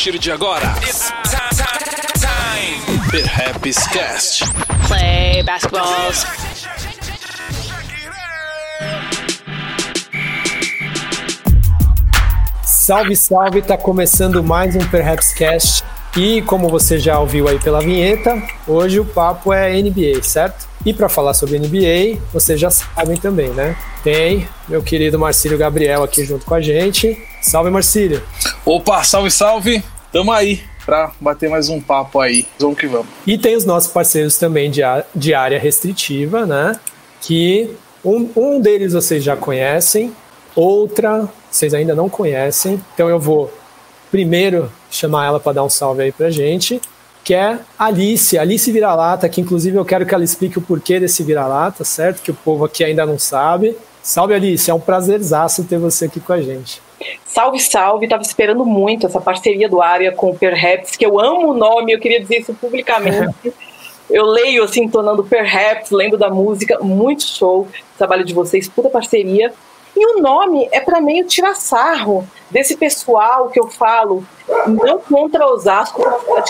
partir de agora, it's time. Perhaps Cast. Play basketballs. Salve, salve! Tá começando mais um Perhaps Cast. E como você já ouviu aí pela vinheta, hoje o papo é NBA, certo? E para falar sobre NBA, vocês já sabem também, né? Tem meu querido Marcílio Gabriel aqui junto com a gente. Salve, Marcílio! Opa, salve, salve! Tamo aí para bater mais um papo aí. Vamos que vamos. E tem os nossos parceiros também de, de área restritiva, né? Que um, um deles vocês já conhecem, outra vocês ainda não conhecem. Então eu vou primeiro chamar ela para dar um salve aí pra gente, que é Alice, Alice Vira-Lata, que inclusive eu quero que ela explique o porquê desse vira-lata, certo? Que o povo aqui ainda não sabe. Salve Alice, é um prazerzaço ter você aqui com a gente. Salve, salve, estava esperando muito essa parceria do Área com o Perhaps, que eu amo o nome, eu queria dizer isso publicamente. eu leio assim, entonando Perhaps, lembro da música, muito show, trabalho de vocês, puta parceria. E o nome é para meio tirar sarro desse pessoal que eu falo, não contra Osasco,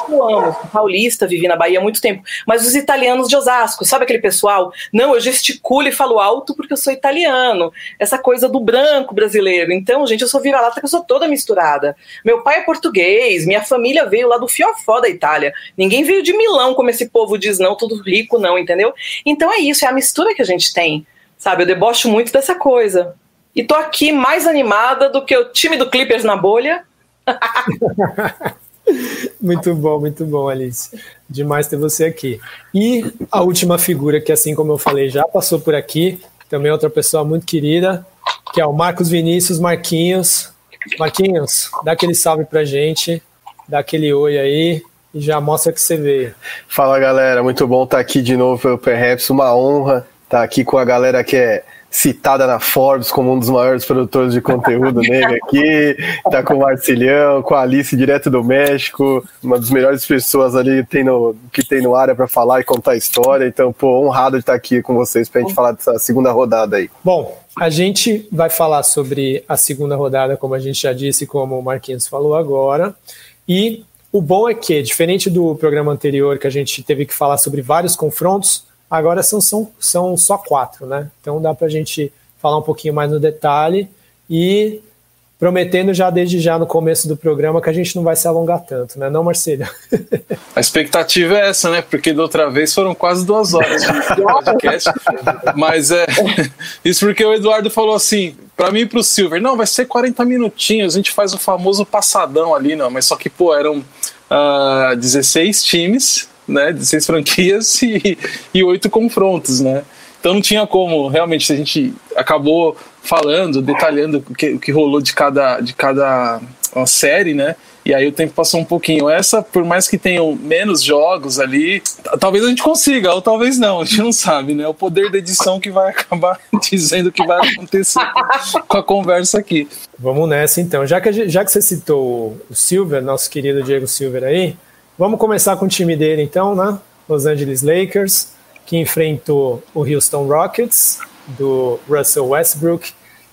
que eu amo, paulista, vivi na Bahia há muito tempo, mas os italianos de Osasco, sabe aquele pessoal? Não, eu gesticulo e falo alto porque eu sou italiano, essa coisa do branco brasileiro. Então, gente, eu sou vira-lata que eu sou toda misturada. Meu pai é português, minha família veio lá do fiofó da Itália. Ninguém veio de Milão, como esse povo diz, não, tudo rico, não, entendeu? Então é isso, é a mistura que a gente tem, sabe? Eu debocho muito dessa coisa. E tô aqui mais animada do que o time do Clippers na bolha. muito bom, muito bom, Alice. Demais ter você aqui. E a última figura que, assim como eu falei, já passou por aqui, também outra pessoa muito querida, que é o Marcos Vinícius Marquinhos. Marquinhos, dá aquele salve pra gente, dá aquele oi aí e já mostra que você veio. Fala galera, muito bom estar aqui de novo pelo Perhaps, uma honra estar aqui com a galera que é citada na Forbes como um dos maiores produtores de conteúdo negro aqui, tá com o Marcilhão, com a Alice direto do México, uma das melhores pessoas ali tem no, que tem no área para falar e contar história, então, pô, honrado de estar aqui com vocês para a gente falar dessa segunda rodada aí. Bom, a gente vai falar sobre a segunda rodada, como a gente já disse, como o Marquinhos falou agora, e o bom é que, diferente do programa anterior, que a gente teve que falar sobre vários confrontos, Agora são, são, são só quatro, né? Então dá para a gente falar um pouquinho mais no detalhe e prometendo já desde já no começo do programa que a gente não vai se alongar tanto, né, não, Marcelo? A expectativa é essa, né? Porque da outra vez foram quase duas horas de podcast. Mas é isso porque o Eduardo falou assim, para mim e pro Silver, não, vai ser 40 minutinhos, a gente faz o famoso passadão ali, não, mas só que, pô, eram uh, ah, 16 times né, de seis franquias e, e oito confrontos, né? Então não tinha como, realmente, a gente acabou falando, detalhando o que, o que rolou de cada, de cada série, né? E aí o tempo passou um pouquinho. Essa, por mais que tenham menos jogos ali, talvez a gente consiga, ou talvez não, a gente não sabe, né? O poder da edição que vai acabar dizendo o que vai acontecer com a conversa aqui. Vamos nessa então. Já que, já que você citou o Silver, nosso querido Diego Silver aí, Vamos começar com o time dele então, né? Los Angeles Lakers, que enfrentou o Houston Rockets, do Russell Westbrook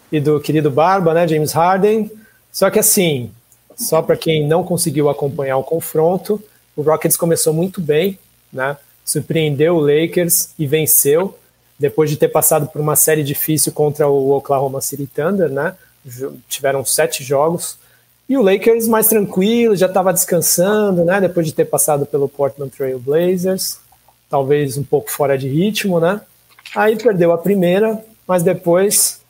e do querido Barba, né, James Harden. Só que assim, só para quem não conseguiu acompanhar o confronto, o Rockets começou muito bem, né? Surpreendeu o Lakers e venceu depois de ter passado por uma série difícil contra o Oklahoma City Thunder, né? Tiveram sete jogos e o Lakers mais tranquilo, já estava descansando, né? Depois de ter passado pelo Portland Trail Blazers, talvez um pouco fora de ritmo, né? Aí perdeu a primeira, mas depois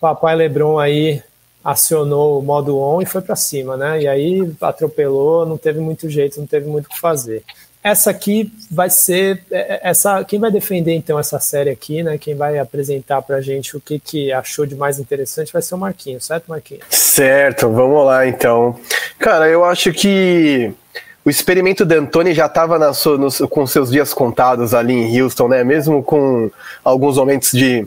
papai LeBron aí acionou o modo on e foi para cima, né? E aí atropelou, não teve muito jeito, não teve muito o que fazer essa aqui vai ser é, é, essa quem vai defender então essa série aqui, né? Quem vai apresentar para gente o que, que achou de mais interessante vai ser o Marquinhos, certo, Marquinhos? Certo, vamos lá então. Cara, eu acho que o experimento de Antônio já estava com seus dias contados ali em Houston, né? Mesmo com alguns momentos de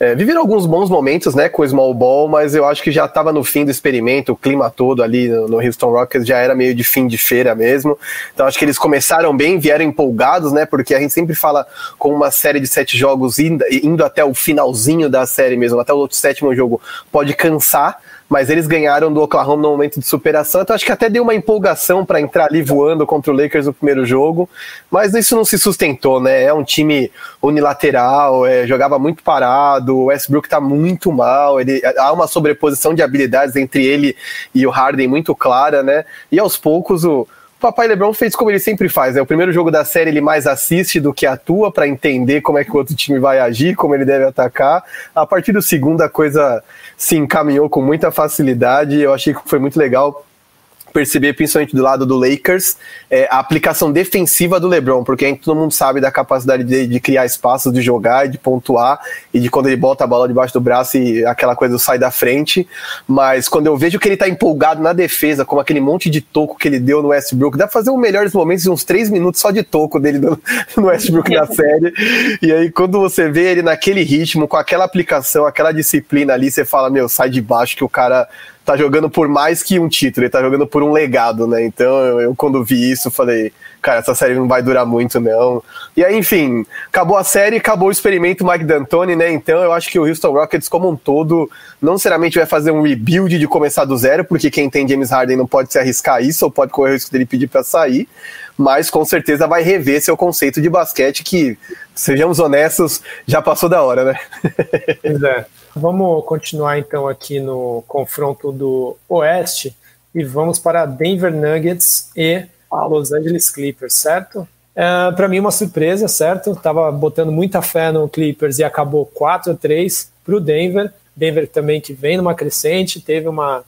é, viveram alguns bons momentos, né, com o Small Ball, mas eu acho que já estava no fim do experimento, o clima todo ali no, no, Houston Rockets já era meio de fim de feira mesmo. Então acho que eles começaram bem, vieram empolgados, né, porque a gente sempre fala com uma série de sete jogos indo, indo até o finalzinho da série mesmo, até o sétimo jogo, pode cansar mas eles ganharam do Oklahoma no momento de superação, então acho que até deu uma empolgação para entrar ali voando contra o Lakers no primeiro jogo, mas isso não se sustentou, né? É um time unilateral, é, jogava muito parado, o Westbrook tá muito mal, ele, há uma sobreposição de habilidades entre ele e o Harden muito clara, né? E aos poucos o papai LeBron fez como ele sempre faz, né? O primeiro jogo da série ele mais assiste do que atua para entender como é que o outro time vai agir, como ele deve atacar. A partir do segundo a coisa se encaminhou com muita facilidade. Eu achei que foi muito legal perceber, principalmente do lado do Lakers, é, a aplicação defensiva do LeBron, porque aí todo mundo sabe da capacidade de, de, criar espaços, de jogar, de pontuar, e de quando ele bota a bola debaixo do braço e aquela coisa sai da frente. Mas quando eu vejo que ele tá empolgado na defesa, como aquele monte de toco que ele deu no Westbrook, dá pra fazer um melhores momentos de uns três minutos só de toco dele no, no Westbrook na série. E aí, quando você vê ele naquele ritmo, com aquela aplicação, aquela disciplina ali, você fala, meu, sai de baixo que o cara tá jogando por mais que um título, ele tá jogando por um legado, né? Então eu, eu, quando vi isso falei, cara, essa série não vai durar muito, não. E aí, enfim, acabou a série, acabou o experimento Mike D'Antoni, né? Então eu acho que o Houston Rockets, como um todo, não necessariamente vai fazer um rebuild de começar do zero, porque quem tem James Harden não pode se arriscar isso, ou pode correr o risco dele pedir para sair, mas com certeza vai rever seu conceito de basquete, que, sejamos honestos, já passou da hora, né? Pois é. Vamos continuar então aqui no confronto do Oeste e vamos para Denver Nuggets e Los Angeles Clippers, certo? É, para mim, uma surpresa, certo? Tava botando muita fé no Clippers e acabou 4 a 3 para o Denver. Denver também que vem numa crescente, teve uma,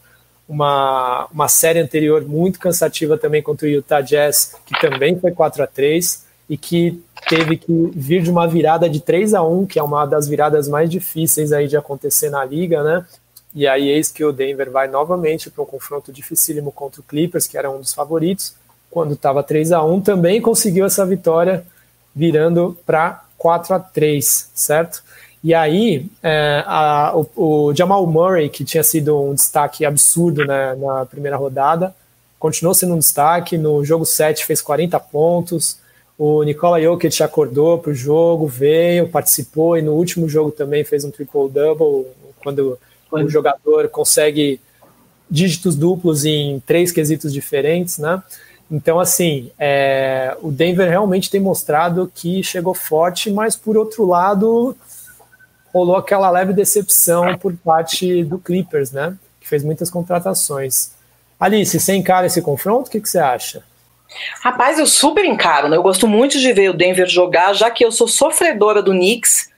uma, uma série anterior muito cansativa também contra o Utah Jazz, que também foi 4 a 3 e que teve que vir de uma virada de 3 a 1 que é uma das viradas mais difíceis aí de acontecer na liga, né? E aí eis que o Denver vai novamente para um confronto dificílimo contra o Clippers, que era um dos favoritos. Quando estava 3 a 1 também conseguiu essa vitória, virando para 4 a 3 certo? E aí, é, a, o, o, Jamal Murray, que tinha sido um destaque absurdo né, na primeira rodada, continuou sendo um destaque. No jogo 7 fez 40 pontos, o Nikola Jokic acordou para o jogo, veio, participou e no último jogo também fez um triple-double, quando o jogador consegue dígitos duplos em três quesitos diferentes, né? Então, assim, é, o Denver realmente tem mostrado que chegou forte, mas por outro lado, rolou aquela leve decepção por parte do Clippers, né? Que fez muitas contratações. Alice, você encara esse confronto? O que, que você acha? Rapaz, eu super encaro, né? Eu gosto muito de ver o Denver jogar, já que eu sou sofredora do Knicks.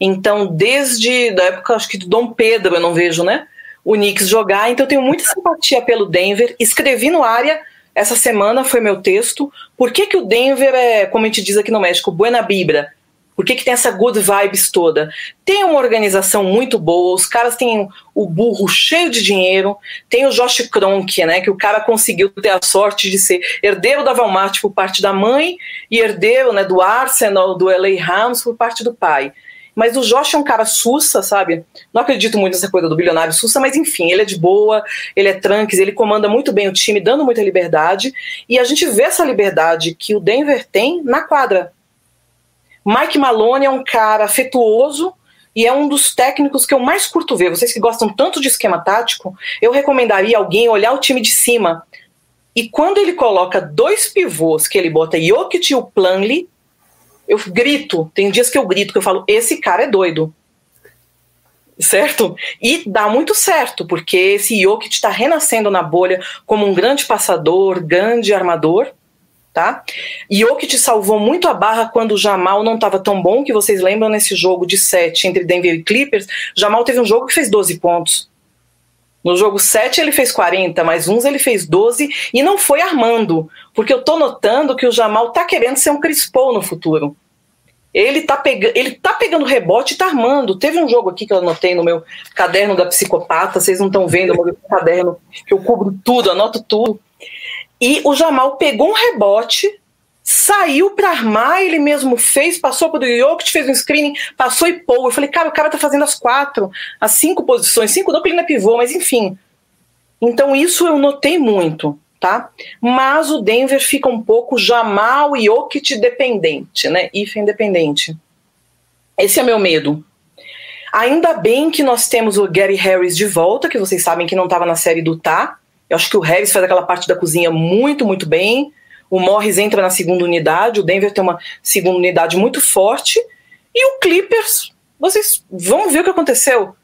Então, desde da época, acho que do Dom Pedro, eu não vejo, né? O Knicks jogar. Então, eu tenho muita simpatia pelo Denver. Escrevi no área essa semana, foi meu texto. Por que, que o Denver é, como a gente diz aqui no México, buena vibra? Por que, que tem essa good vibes toda? Tem uma organização muito boa, os caras têm o burro cheio de dinheiro, tem o Josh Kronk, né, que o cara conseguiu ter a sorte de ser herdeiro da Walmart por parte da mãe e herdeiro né, do Arsenal, do LA Rams por parte do pai. Mas o Josh é um cara sussa, sabe? Não acredito muito nessa coisa do bilionário sussa, mas enfim, ele é de boa, ele é tranques, ele comanda muito bem o time, dando muita liberdade. E a gente vê essa liberdade que o Denver tem na quadra. Mike Malone é um cara afetuoso e é um dos técnicos que eu mais curto ver. Vocês que gostam tanto de esquema tático, eu recomendaria alguém olhar o time de cima. E quando ele coloca dois pivôs, que ele bota Jokic e o Planley, eu grito. Tem dias que eu grito, que eu falo, esse cara é doido. Certo? E dá muito certo, porque esse Jokic está renascendo na bolha como um grande passador, grande armador tá? Jokic salvou muito a barra quando o Jamal não estava tão bom, que vocês lembram nesse jogo de 7 entre Denver e Clippers, Jamal teve um jogo que fez 12 pontos. No jogo 7 ele fez 40, mais uns ele fez 12 e não foi armando, porque eu tô notando que o Jamal tá querendo ser um Chris Paul no futuro. Ele tá, pega ele tá pegando rebote e tá armando. Teve um jogo aqui que eu anotei no meu caderno da psicopata, vocês não estão vendo o meu caderno que eu cubro tudo, anoto tudo. E o Jamal pegou um rebote, saiu para armar, ele mesmo fez, passou para o Jokic, fez um screening, passou e pô. Eu falei, cara, o cara tá fazendo as quatro, as cinco posições, cinco não porque ele não é pivô, mas enfim. Então isso eu notei muito, tá? Mas o Denver fica um pouco Jamal e Jokic dependente, né? If independente. Esse é meu medo. Ainda bem que nós temos o Gary Harris de volta, que vocês sabem que não estava na série do Tá. Eu acho que o Harris faz aquela parte da cozinha muito, muito bem. O Morris entra na segunda unidade, o Denver tem uma segunda unidade muito forte. E o Clippers, vocês vão ver o que aconteceu.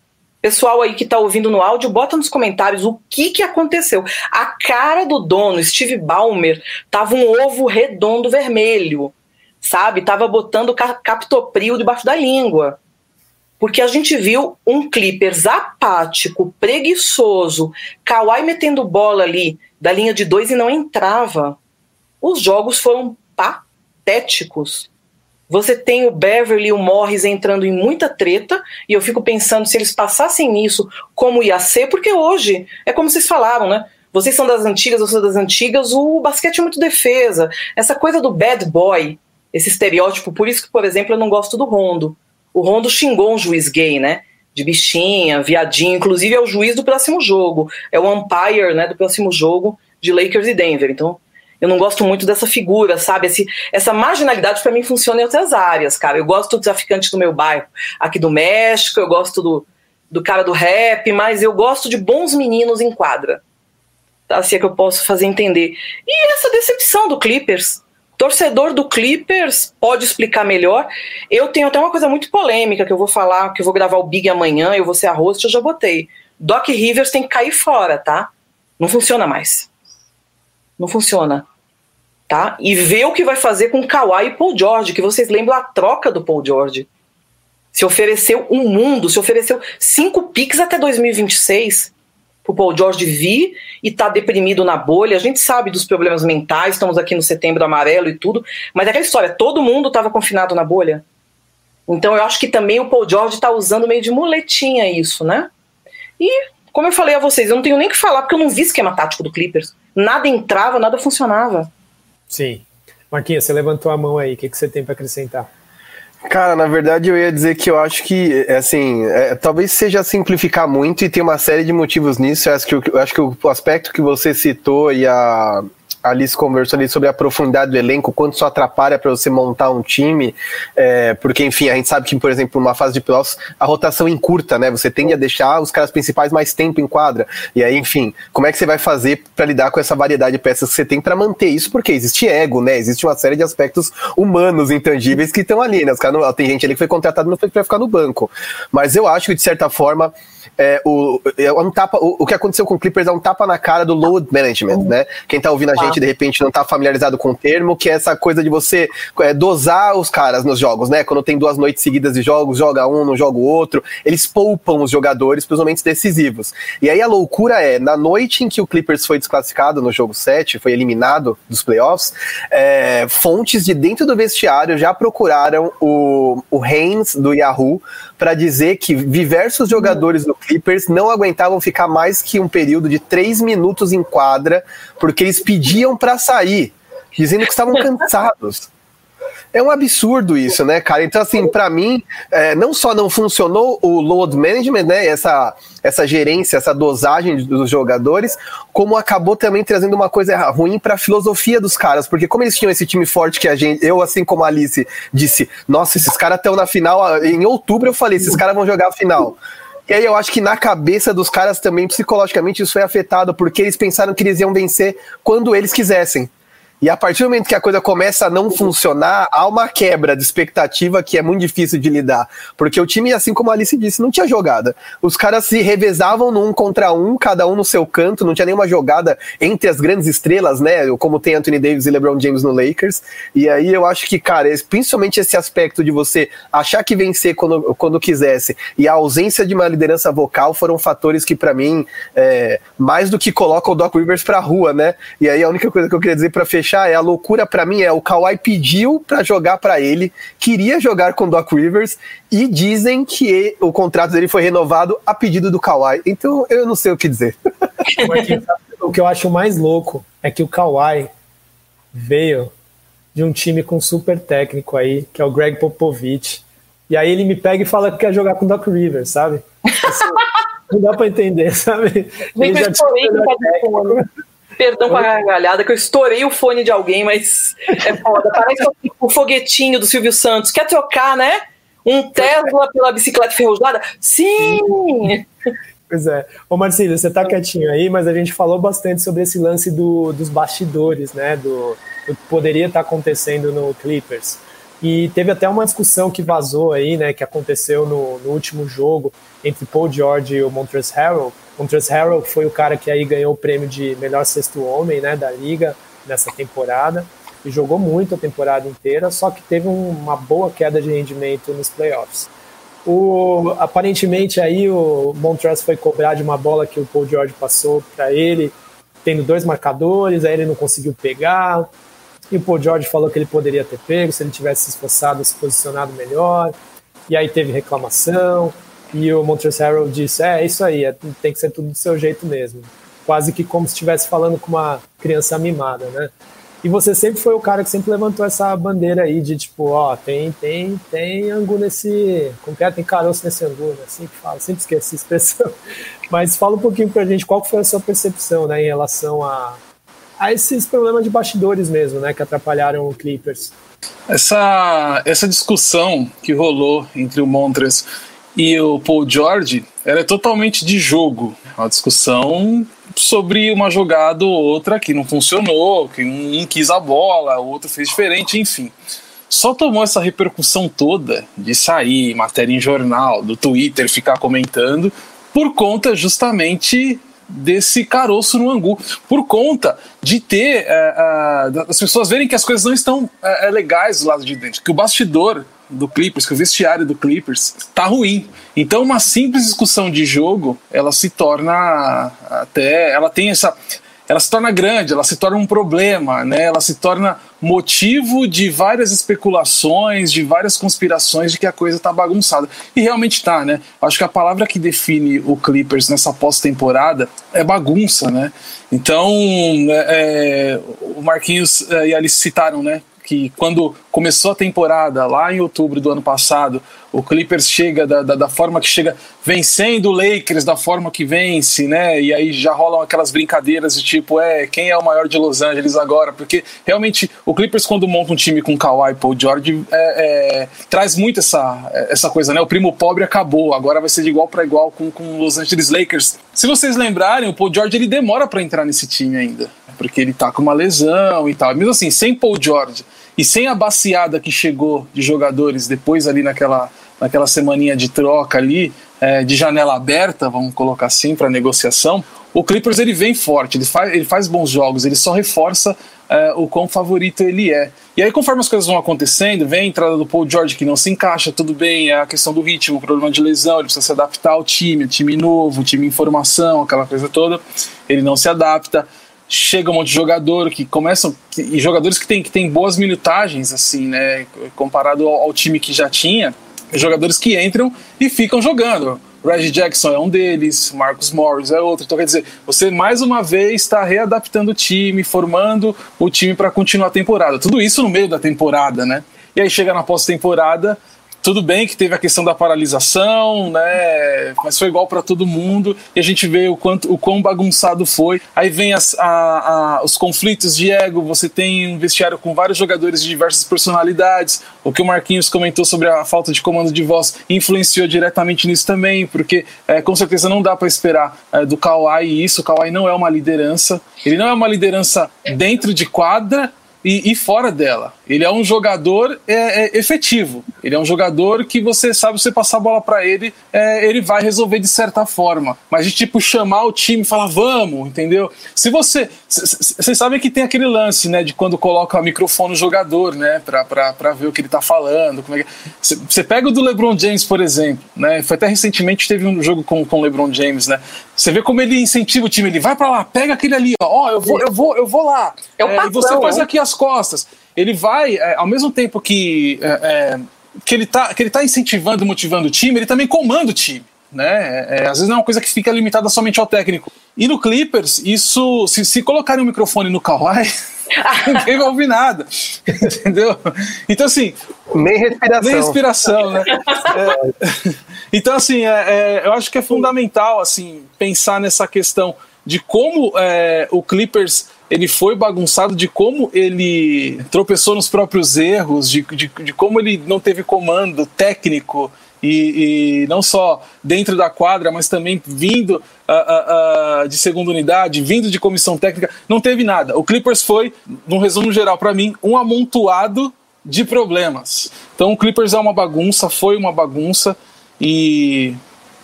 Pessoal aí que está ouvindo no áudio, bota nos comentários o que, que aconteceu. A cara do dono, Steve Ballmer, tava um ovo redondo vermelho, sabe? Tava botando captopril debaixo da língua. Porque a gente viu um Clippers apático, preguiçoso, Kawhi metendo bola ali da linha de dois e não entrava. Os jogos foram patéticos. Você tem o Beverly e o Morris entrando em muita treta, e eu fico pensando se eles passassem nisso, como ia ser, porque hoje, é como vocês falaram, né? Vocês são das antigas, eu sou das antigas, o basquete é muito defesa. Essa coisa do bad boy, esse estereótipo, por isso que, por exemplo, eu não gosto do Rondo. O Rondo xingou um juiz gay, né? De bichinha, viadinho, inclusive é o juiz do próximo jogo, é o umpire, né, do próximo jogo de Lakers e Denver. Então, eu não gosto muito dessa figura, sabe? Esse, essa marginalidade para mim funciona em outras áreas, cara. Eu gosto do traficante do meu bairro aqui do México, eu gosto do, do cara do rap, mas eu gosto de bons meninos em quadra. Tá? Assim é que eu posso fazer entender. E essa decepção do Clippers. Torcedor do Clippers pode explicar melhor. Eu tenho até uma coisa muito polêmica que eu vou falar, que eu vou gravar o Big amanhã, eu vou ser a host, eu já botei. Doc Rivers tem que cair fora, tá? Não funciona mais. Não funciona. Tá? E ver o que vai fazer com Kawhi e Paul George, que vocês lembram a troca do Paul George. Se ofereceu um mundo, se ofereceu cinco piques até 2026 pro Paul George vir e tá deprimido na bolha. A gente sabe dos problemas mentais, estamos aqui no setembro amarelo e tudo, mas é aquela história, todo mundo estava confinado na bolha. Então eu acho que também o Paul George está usando meio de muletinha isso, né? E, como eu falei a vocês, eu não tenho nem que falar, porque eu não vi esquema tático do Clippers nada entrava, nada funcionava. Sim. Marquinhos, você levantou a mão aí, o que, que você tem para acrescentar? Cara, na verdade eu ia dizer que eu acho que, é, assim, é, talvez seja simplificar muito e tem uma série de motivos nisso. Eu acho que, eu acho que o aspecto que você citou e a, a Alice conversou ali sobre a profundidade do elenco, quanto isso atrapalha para você montar um time, é, porque, enfim, a gente sabe que, por exemplo, numa fase de playoffs, a rotação encurta, né? Você tende a deixar os caras principais mais tempo em quadra. E aí, enfim, como é que você vai fazer para lidar com essa variedade de peças que você tem para manter isso? Porque existe ego, né? Existe uma série de aspectos humanos intangíveis que estão ali, né? Os não, tem gente ali que foi contratado não foi para ficar no banco. Mas eu acho que, de certa forma, é, o, é um tapa, o, o, que aconteceu com o Clippers é um tapa na cara do load management, né? Quem tá ouvindo a gente, de repente, não tá familiarizado com o termo, que é essa coisa de você é, dosar os caras nos jogos, né? Quando tem duas noites seguidas de jogos, joga um, não joga o outro, eles poupam os jogadores para os momentos decisivos. E aí a loucura é, na noite em que o Clippers foi desclassificado no jogo 7, foi eliminado dos playoffs, é, fontes de dentro do vestiário já procuraram o, o do Yahoo para dizer que diversos jogadores do Clippers não aguentavam ficar mais que um período de três minutos em quadra, porque eles pediam para sair, dizendo que estavam cansados. É um absurdo isso, né, cara? Então, assim, para mim, é, não só não funcionou o load management, né? Essa, essa gerência, essa dosagem dos jogadores, como acabou também trazendo uma coisa ruim para a filosofia dos caras, porque como eles tinham esse time forte que a gente, eu assim como a Alice disse, nossa, esses caras estão na final, em outubro eu falei, esses caras vão jogar a final. E aí eu acho que na cabeça dos caras também, psicologicamente, isso foi afetado, porque eles pensaram que eles iam vencer quando eles quisessem. E a partir do momento que a coisa começa a não funcionar, há uma quebra de expectativa que é muito difícil de lidar. Porque o time, assim como a Alice disse, não tinha jogada. Os caras se revezavam no um contra um, cada um no seu canto, não tinha nenhuma jogada entre as grandes estrelas, né? Como tem Anthony Davis e LeBron James no Lakers. E aí eu acho que, cara, principalmente esse aspecto de você achar que vencer quando, quando quisesse e a ausência de uma liderança vocal foram fatores que, para mim, é, mais do que colocam o Doc Rivers pra rua, né? E aí a única coisa que eu queria dizer para fechar fechar, é a loucura para mim é o Kawhi pediu para jogar para ele, queria jogar com o Doc Rivers e dizem que o contrato dele foi renovado a pedido do Kawhi. Então eu não sei o que dizer. o que eu acho mais louco é que o Kawhi veio de um time com super técnico aí, que é o Greg Popovich. E aí ele me pega e fala que quer jogar com o Doc Rivers, sabe? Assim, não dá para entender, sabe? Ele já tinha Perdão com a gargalhada, que eu estourei o fone de alguém, mas é foda. Parece o foguetinho do Silvio Santos. Quer trocar, né? Um Tesla pela bicicleta ferrujada? Sim! Pois é. Ô Marcílio, você tá quietinho aí, mas a gente falou bastante sobre esse lance do, dos bastidores, né? Do, do que poderia estar acontecendo no Clippers. E teve até uma discussão que vazou aí, né? Que aconteceu no, no último jogo entre Paul George e o Montrezl Harrell. Montrezl Harrell foi o cara que aí ganhou o prêmio de melhor sexto homem, né? Da liga nessa temporada. E jogou muito a temporada inteira, só que teve um, uma boa queda de rendimento nos playoffs. O, aparentemente aí o Montrezl foi cobrar de uma bola que o Paul George passou para ele, tendo dois marcadores, aí ele não conseguiu pegar. E o Paul George falou que ele poderia ter pego se ele tivesse se esforçado, se posicionado melhor. E aí teve reclamação. E o Harrell disse: É, é isso aí, é, tem que ser tudo do seu jeito mesmo. Quase que como se estivesse falando com uma criança mimada, né? E você sempre foi o cara que sempre levantou essa bandeira aí de tipo, ó, tem, tem, tem angu nesse. Como que é? Tem caroço nesse angu, né? Assim que fala, sempre esqueci a expressão. Mas fala um pouquinho pra gente qual foi a sua percepção, né, em relação a, a esses problemas de bastidores mesmo, né, que atrapalharam o Clippers. Essa, essa discussão que rolou entre o Montres e o Paul George era totalmente de jogo. Uma discussão sobre uma jogada ou outra que não funcionou, que um quis a bola, o outro fez diferente, enfim. Só tomou essa repercussão toda de sair matéria em jornal, do Twitter ficar comentando, por conta justamente desse caroço no angu, por conta de ter é, é, as pessoas verem que as coisas não estão é, legais do lado de dentro, que o bastidor do Clippers, que o vestiário do Clippers tá ruim. Então uma simples discussão de jogo, ela se torna até, ela tem essa ela se torna grande, ela se torna um problema, né? Ela se torna motivo de várias especulações, de várias conspirações de que a coisa tá bagunçada. E realmente tá, né? Acho que a palavra que define o Clippers nessa pós-temporada é bagunça, né? Então, é, é o Marquinhos é, e Alice citaram, né? que quando começou a temporada, lá em outubro do ano passado, o Clippers chega da, da, da, forma que chega, vencendo o Lakers da forma que vence, né? E aí já rolam aquelas brincadeiras de tipo, é, quem é o maior de Los Angeles agora? Porque realmente o Clippers, quando monta um time com Kawhi Paul George, é, é, traz muito essa, essa coisa, né? O primo pobre acabou, agora vai ser de igual para igual com, com Los Angeles Lakers. Se vocês lembrarem, o Paul George ele demora para entrar nesse time ainda, porque ele tá com uma lesão e tal. Mesmo assim, sem Paul George e sem a baciada que chegou de jogadores depois ali naquela, naquela semaninha de troca ali, é, de janela aberta, vamos colocar assim, para negociação, o Clippers ele vem forte, ele faz, ele faz bons jogos, ele só reforça é, o quão favorito ele é. E aí, conforme as coisas vão acontecendo, vem a entrada do Paul George que não se encaixa, tudo bem, é a questão do ritmo, o problema de lesão, ele precisa se adaptar ao time, time novo, time em formação, aquela coisa toda, ele não se adapta chega um monte de jogador que começam e jogadores que têm que tem boas minutagens assim né comparado ao, ao, time que já tinha jogadores que entram e ficam jogando. Reggie Jackson é um deles Marcus Morris é outro. Então quer dizer você mais uma vez está readaptando o time formando o time para continuar a temporada. Tudo isso no meio da temporada né? E aí chega na pós-temporada tudo bem que teve a questão da paralisação, né? Mas foi igual para todo mundo e a gente vê o quanto o quão bagunçado foi. Aí vem as, a, a, os conflitos de ego. Você tem um vestiário com vários jogadores de diversas personalidades. O que o Marquinhos comentou sobre a falta de comando de voz influenciou diretamente nisso também, porque é, com certeza não dá para esperar é, do Kawhi isso. O Kawhi não é uma liderança. Ele não é uma liderança dentro de quadra e, e fora dela. Ele é um jogador é, é, efetivo. Ele é um jogador que você sabe, você passar a bola para ele, é, ele vai resolver de certa forma. Mas de tipo chamar o time e falar, vamos, entendeu? Se você. Vocês sabem que tem aquele lance, né? De quando coloca o microfone no jogador, né? Pra, pra, pra ver o que ele tá falando. É. Você pega o do LeBron James, por exemplo, né? Foi até recentemente teve um jogo com, com o LeBron James, né? Você vê como ele incentiva o time, ele vai para lá, pega aquele ali, ó, ó, eu vou, eu vou, eu vou lá. É o é, e você faz aqui as costas. Ele vai, é, ao mesmo tempo que, é, é, que, ele tá, que ele tá incentivando, motivando o time, ele também comanda o time. Né? É, é, às vezes não é uma coisa que fica limitada somente ao técnico. E no Clippers, isso, se, se colocarem um microfone no Kawhi, ninguém vai ouvir nada. Entendeu? Então, assim. Nem respiração. Nem respiração, né? É, então, assim, é, eu acho que é fundamental assim, pensar nessa questão de como o Clippers ele foi bagunçado, de como ele tropeçou nos próprios erros, de, de, de como ele não teve comando técnico e, e, não só dentro da quadra, mas também vindo uh, uh, uh, de segunda unidade, vindo de comissão técnica, não teve nada. O Clippers foi, num resumo geral para mim, um amontoado de problemas. Então o Clippers é uma bagunça, foi uma bagunça e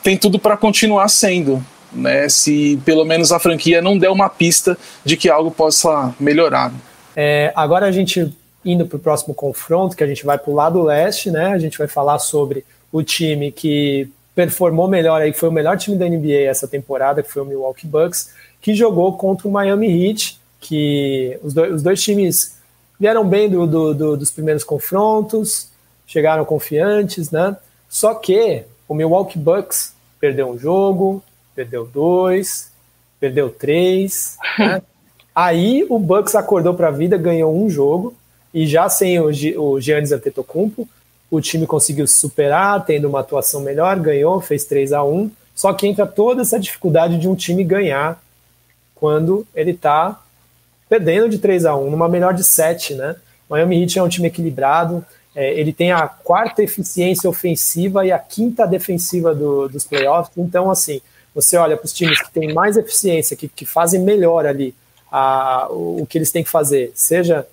tem tudo para continuar sendo. Né, se pelo menos a franquia não der uma pista de que algo possa melhorar. É, agora a gente indo para o próximo confronto, que a gente vai para o lado leste, né? A gente vai falar sobre o time que performou melhor aí, foi o melhor time da NBA essa temporada, que foi o Milwaukee Bucks, que jogou contra o Miami Heat, que os, dois, os dois times vieram bem do, do, do, dos primeiros confrontos, chegaram confiantes, né? Só que o Milwaukee Bucks perdeu um jogo, perdeu dois, perdeu três. Né? Aí o Bucks acordou para a vida, ganhou um jogo e já sem o, o Giannis Antetokounmpo, o time conseguiu se superar, tendo uma atuação melhor, ganhou, fez 3 a 1 Só que entra toda essa dificuldade de um time ganhar quando ele está perdendo de 3 a 1 numa melhor de 7, né? O Miami Heat é um time equilibrado, é, ele tem a quarta eficiência ofensiva e a quinta defensiva do, dos playoffs, então, assim, você olha para os times que têm mais eficiência, que, que fazem melhor ali a, o, o que eles têm que fazer, seja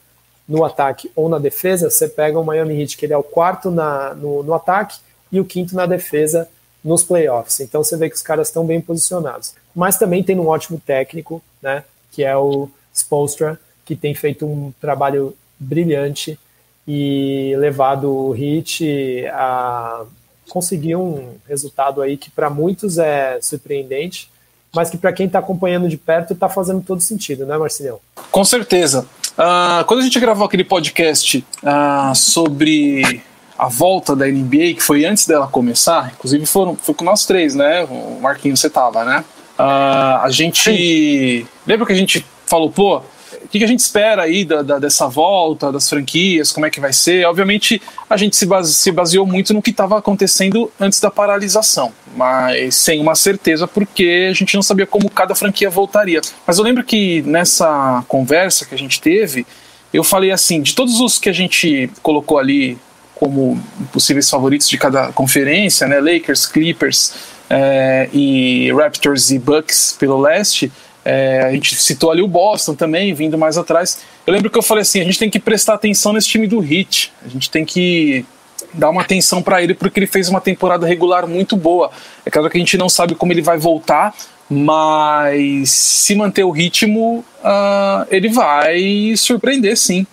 no ataque ou na defesa, você pega o Miami Heat, que ele é o quarto na, no, no ataque e o quinto na defesa nos playoffs. Então você vê que os caras estão bem posicionados. Mas também tem um ótimo técnico, né, que é o Spolstra, que tem feito um trabalho brilhante e levado o Heat a conseguir um resultado aí que para muitos é surpreendente, mas que para quem está acompanhando de perto está fazendo todo sentido, né, Marcelo? Com certeza. Uh, quando a gente gravou aquele podcast uh, sobre a volta da NBA, que foi antes dela começar, inclusive foram, foi com nós três, né? O Marquinhos, você tava, né? Uh, a gente. Sim. Lembra que a gente falou, pô, o que, a gente espera aí da, da, dessa volta, das franquias, como é que vai ser? Obviamente, a gente se, base, se baseou muito no que estava acontecendo antes da paralisação, mas sem uma certeza, porque a gente não sabia como cada franquia voltaria. Mas eu lembro que nessa conversa que a gente teve, eu falei assim: de todos os que a gente colocou ali como possíveis favoritos de cada conferência, né, Lakers, Clippers é, e Raptors e Bucks pelo leste é, a gente citou ali o Boston também, vindo mais atrás. Eu lembro que eu falei assim: a gente tem que prestar atenção nesse time do Heat. A gente tem que dar uma atenção para ele porque ele fez uma temporada regular muito boa. É claro que a gente não sabe como ele vai voltar, mas se manter o ritmo, uh, ele vai surpreender sim.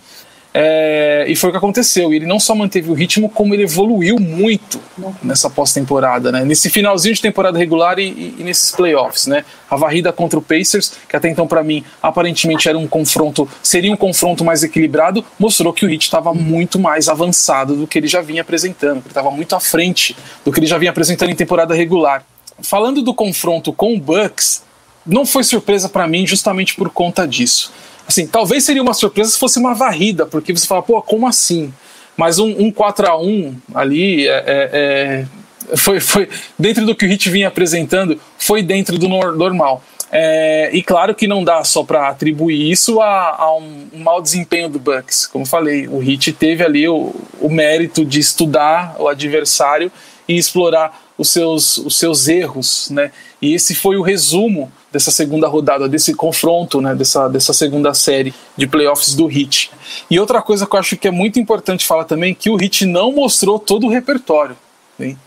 É, e foi o que aconteceu. Ele não só manteve o ritmo, como ele evoluiu muito nessa pós-temporada, né? Nesse finalzinho de temporada regular e, e, e, nesses playoffs, né? A varrida contra o Pacers, que até então para mim aparentemente era um confronto, seria um confronto mais equilibrado, mostrou que o Heat estava muito mais avançado do que ele já vinha apresentando, ele estava muito à frente do que ele já vinha apresentando em temporada regular. Falando do confronto com o Bucks, não foi surpresa para mim justamente por conta disso. Assim, talvez seria uma surpresa se fosse uma varrida, porque você fala, pô, como assim? Mas um, um 4 a 1 ali é, é, é, foi, foi dentro do que o Hit vinha apresentando, foi dentro do normal. É, e claro que não dá só para atribuir isso a, a um, um, mau desempenho do Bucks. Como falei, o Hit teve ali o, o mérito de estudar o adversário e explorar os seus, os seus erros, né? E esse foi o resumo dessa segunda rodada, desse confronto, né, dessa, dessa segunda série de playoffs do Heat. E outra coisa que eu acho que é muito importante falar também, que o Heat não mostrou todo o repertório.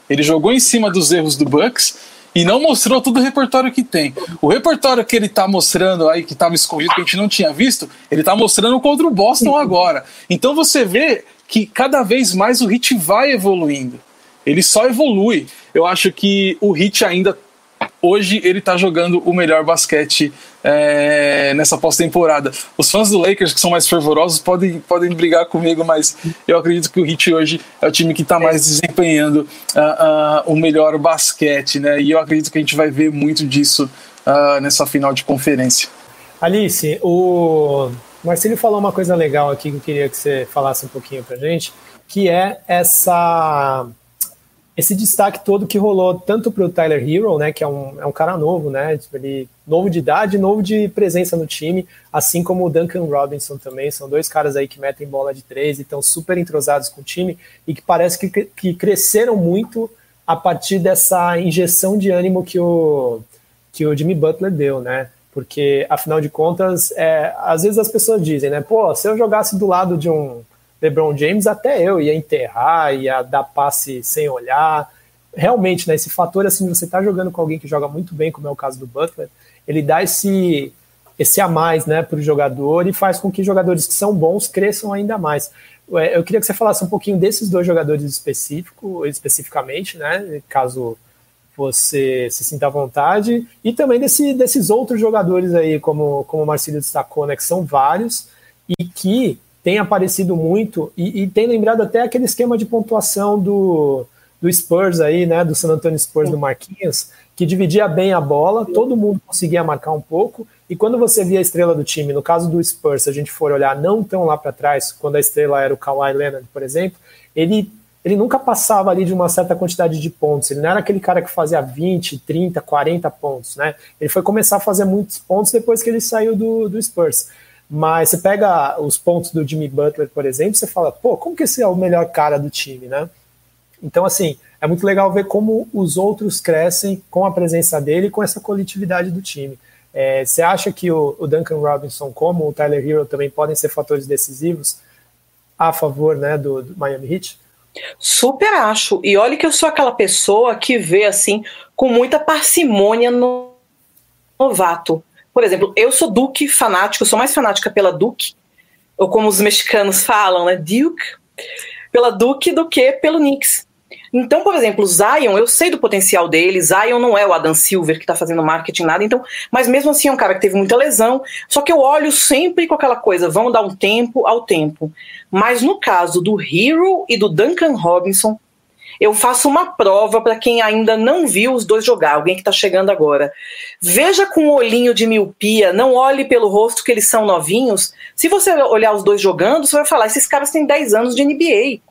Ele jogou em cima dos erros do Bucks e não mostrou todo o repertório que tem. O repertório que ele está mostrando aí, que estava escondido, que a gente não tinha visto, ele está mostrando contra o Boston agora. Então você vê que cada vez mais o Heat vai evoluindo. Ele só evolui. Eu acho que o Heat ainda hoje ele está jogando o melhor basquete é, nessa pós-temporada. Os fãs do Lakers, que são mais fervorosos, podem, podem brigar comigo, mas eu acredito que o Heat hoje é o time que está mais desempenhando uh, uh, o melhor basquete, né? E eu acredito que a gente vai ver muito disso uh, nessa final de conferência. Alice, o Marcelo falou uma coisa legal aqui que eu queria que você falasse um pouquinho pra gente, que é essa esse destaque todo que rolou tanto para o Tyler Hero, né, que é um, é um cara novo, né, tipo, ele, novo de idade, novo de presença no time, assim como o Duncan Robinson também, são dois caras aí que metem bola de três e estão super entrosados com o time e que parece que, que cresceram muito a partir dessa injeção de ânimo que o, que o Jimmy Butler deu, né, porque afinal de contas, é, às vezes as pessoas dizem, né, pô, se eu jogasse do lado de um LeBron James, até eu ia enterrar, ia dar passe sem olhar. Realmente, né, esse fator assim, você tá jogando com alguém que joga muito bem, como é o caso do Butler, ele dá esse esse a mais, né, para o jogador e faz com que jogadores que são bons cresçam ainda mais. Eu queria que você falasse um pouquinho desses dois jogadores específico, especificamente, né, caso você se sinta à vontade, e também desse, desses outros jogadores aí, como, como o Marcelo destacou, né, que são vários, e que tem aparecido muito e, e, tem lembrado até aquele esquema de pontuação do, do Spurs aí, né, do San Antonio Spurs do Marquinhos, que dividia bem a bola, todo mundo conseguia marcar um pouco, e quando você via a estrela do time, no caso do Spurs, se a gente for olhar não tão lá para trás, quando a estrela era o Kawhi Leonard, por exemplo, ele ele nunca passava ali de uma certa quantidade de pontos, ele não era aquele cara que fazia 20, 30, 40 pontos, né? Ele foi começar a fazer muitos pontos depois que ele saiu do, do Spurs. Mas você pega os pontos do Jimmy Butler, por exemplo, você fala, pô, como que esse é o melhor cara do time, né? Então, assim, é muito legal ver como os outros crescem com a presença dele e com essa coletividade do time. É, você acha que o, o, Duncan Robinson, como o Tyler Hero, também podem ser fatores decisivos a favor né, do, do Miami Heat? Super acho. E olha que eu sou aquela pessoa que vê assim com muita parcimônia no novato. Por exemplo, eu sou Duke fanático, sou mais fanática pela Duke, ou como os mexicanos falam, né, Duke, pela Duke do que pelo Knicks. Então, por exemplo, Zion, eu sei do potencial dele, Zion não é o Adam Silver que está fazendo marketing nada, então, mas mesmo assim é um cara que teve muita lesão, só que eu olho sempre com aquela coisa, vamos dar um tempo ao tempo. Mas no caso do Hero e do Duncan Robinson, eu faço uma prova para quem ainda não viu os dois jogar, alguém que está chegando agora. Veja com um olhinho de miopia, não olhe pelo rosto que eles são novinhos. Se você olhar os dois jogando, você vai falar: esses caras têm 10 anos de NBA.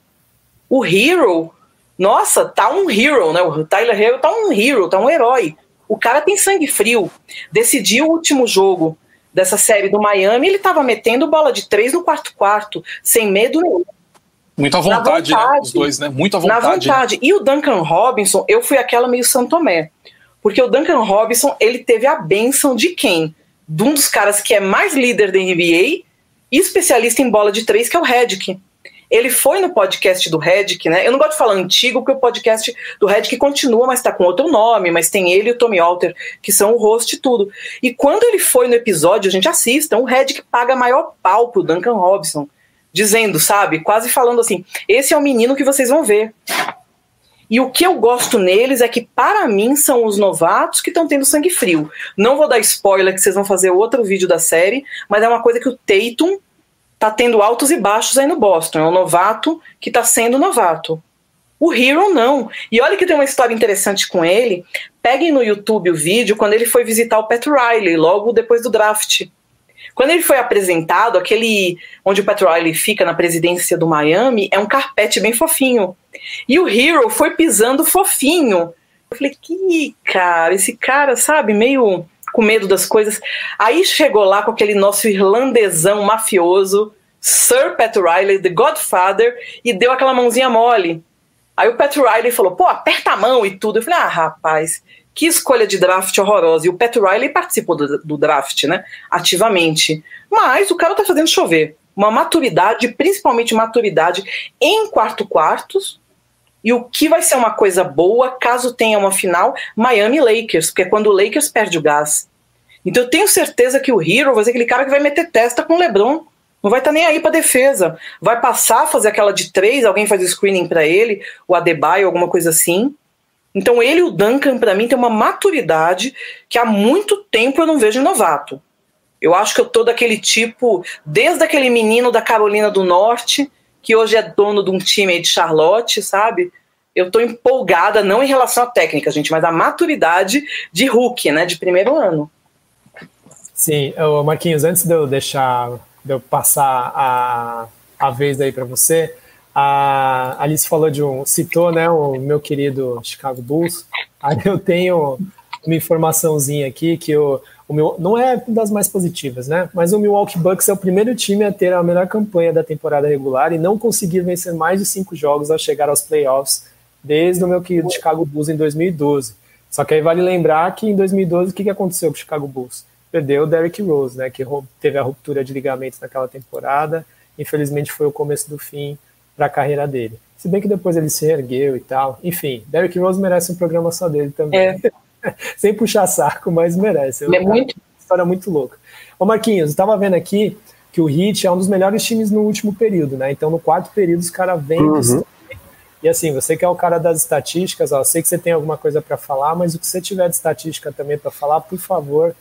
O Hero, nossa, tá um hero, né? O Tyler Hero tá um hero, tá um herói. O cara tem sangue frio. Decidiu o último jogo dessa série do Miami, ele tava metendo bola de três no quarto quarto, sem medo nenhum. Muita vontade, vontade né? Os dois, né? Muita vontade. Na vontade. E o Duncan Robinson, eu fui aquela meio Santomé. Porque o Duncan Robinson, ele teve a benção de quem? De um dos caras que é mais líder da NBA e especialista em bola de três, que é o Redick. Ele foi no podcast do Redick, né? Eu não gosto de falar antigo, porque o podcast do Redick continua, mas tá com outro nome, mas tem ele e o Tommy Alter, que são o host e tudo. E quando ele foi no episódio, a gente assista, o Redick paga maior pau pro Duncan Robinson dizendo, sabe? Quase falando assim: esse é o menino que vocês vão ver. E o que eu gosto neles é que, para mim, são os novatos que estão tendo sangue frio. Não vou dar spoiler que vocês vão fazer outro vídeo da série, mas é uma coisa que o Tatum tá tendo altos e baixos aí no Boston. É um novato que tá sendo novato. O Hero não. E olha que tem uma história interessante com ele. Peguem no YouTube o vídeo quando ele foi visitar o Pat Riley, logo depois do draft. Quando ele foi apresentado, aquele onde o Pat Riley fica na presidência do Miami, é um carpete bem fofinho. E o Hero foi pisando fofinho. Eu falei, que cara, esse cara, sabe, meio com medo das coisas. Aí chegou lá com aquele nosso irlandesão mafioso, Sir Pat Riley, The Godfather, e deu aquela mãozinha mole. Aí o Pat Riley falou, pô, aperta a mão e tudo. Eu falei, ah, rapaz, que escolha de draft horrorosa. E o Pat Riley participou do, do draft, né? Ativamente. Mas o cara tá fazendo chover. Uma maturidade, principalmente maturidade em quarto quartos. E o que vai ser uma coisa boa caso tenha uma final Miami Lakers, porque é quando o Lakers perde o gás. Então eu tenho certeza que o Hero vai ser aquele cara que vai meter testa com o LeBron. Não vai estar tá nem aí para defesa. Vai passar, fazer aquela de três, alguém faz o screening para ele, o Adebayo, alguma coisa assim. Então ele e o Duncan, para mim, tem uma maturidade que há muito tempo eu não vejo em novato. Eu acho que eu tô daquele tipo, desde aquele menino da Carolina do Norte, que hoje é dono de um time de Charlotte, sabe? Eu tô empolgada, não em relação à técnica, gente, mas a maturidade de Hulk, né, de primeiro ano. Sim, Marquinhos, antes de eu deixar, de eu passar a, a vez aí para você, A Alice falou de um, citou, né, o meu querido Chicago Bulls. Aí eu tenho uma informaçãozinha aqui que o, o meu não é das mais positivas, né? Mas o Milwaukee Bucks é o primeiro time a ter a melhor campanha da temporada regular e não conseguir vencer mais de cinco jogos ao chegar aos playoffs desde o meu querido Chicago Bulls em 2012. Só que aí vale lembrar que em 2012 o que, que aconteceu com o Chicago Bulls? Perdeu o Derrick Rose, né? Que teve a ruptura de ligamentos naquela temporada. Infelizmente foi o começo do fim para a carreira dele. Se bem que depois ele se ergueu e tal. Enfim, Derrick Rose merece um programa só dele também. É. Sem puxar saco, mas merece. É muito. História muito louca. Ô Marquinhos, eu estava vendo aqui que o Heat é um dos melhores times no último período, né? Então no quarto período os caras vêm. Uhum. E assim, você que é o cara das estatísticas, ó, eu sei que você tem alguma coisa para falar, mas o que você tiver de estatística também para falar, por favor,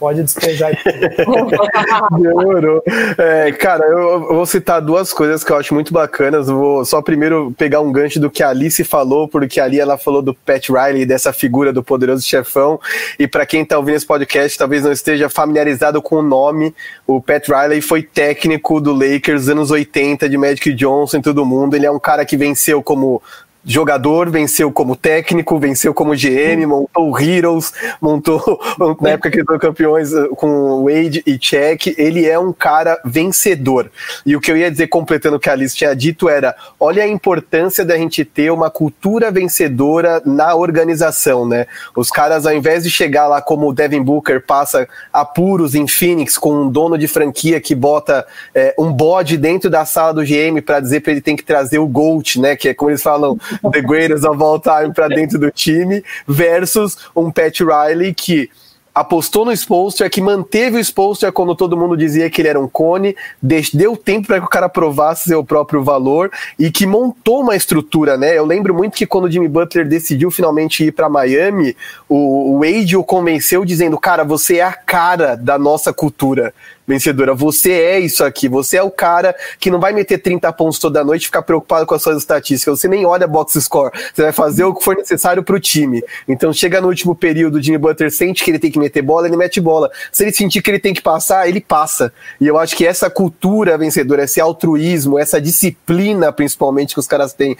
Pode despejar. Demorou. É, cara, eu, vou citar duas coisas que eu acho muito bacanas. Vou só primeiro pegar um gancho do que a Alice falou, porque ali ela falou do Pat Riley, dessa figura do poderoso chefão. E para quem está ouvindo esse podcast, talvez não esteja familiarizado com o nome, o Pat Riley foi técnico do Lakers anos 80, de Magic Johnson e todo mundo. Ele é um cara que venceu como jogador, venceu como técnico, venceu como GM, montou Heroes, montou na época que foram campeões uh, com Wade e Check. Ele é um cara vencedor. E o que eu ia dizer, completando o que a Alice tinha dito, era: olha a importância da gente ter uma cultura vencedora na organização, né? Os caras, ao invés de chegar lá como o Devin Booker passa apuros em Phoenix com um dono de franquia que bota é, um bode dentro da sala do GM para dizer para ele tem que trazer o GOAT, né? Que é como eles falam, The Greatest of All Time para dentro do time, versus um Pat Riley que apostou no Spolster, que manteve o Spolster quando todo mundo dizia que ele era um cone, deu tempo para que o cara provasse seu próprio valor e que montou uma estrutura, né? Eu lembro muito que quando o Jimmy Butler decidiu finalmente ir para Miami, o Wade o convenceu dizendo: "Cara, você é a cara da nossa cultura vencedora. Você é isso aqui. Você é o cara que não vai meter 30 pontos toda noite e ficar preocupado com as suas estatísticas. Você nem olha box score. Você vai fazer o que for necessário para o time. Então chega no último período, o Jimmy Butler sente que ele tem que meter bola, ele mete bola. Se ele sentir que ele tem que passar, ele passa. E eu acho que essa cultura vencedora, esse altruísmo, essa disciplina, principalmente, que os caras têm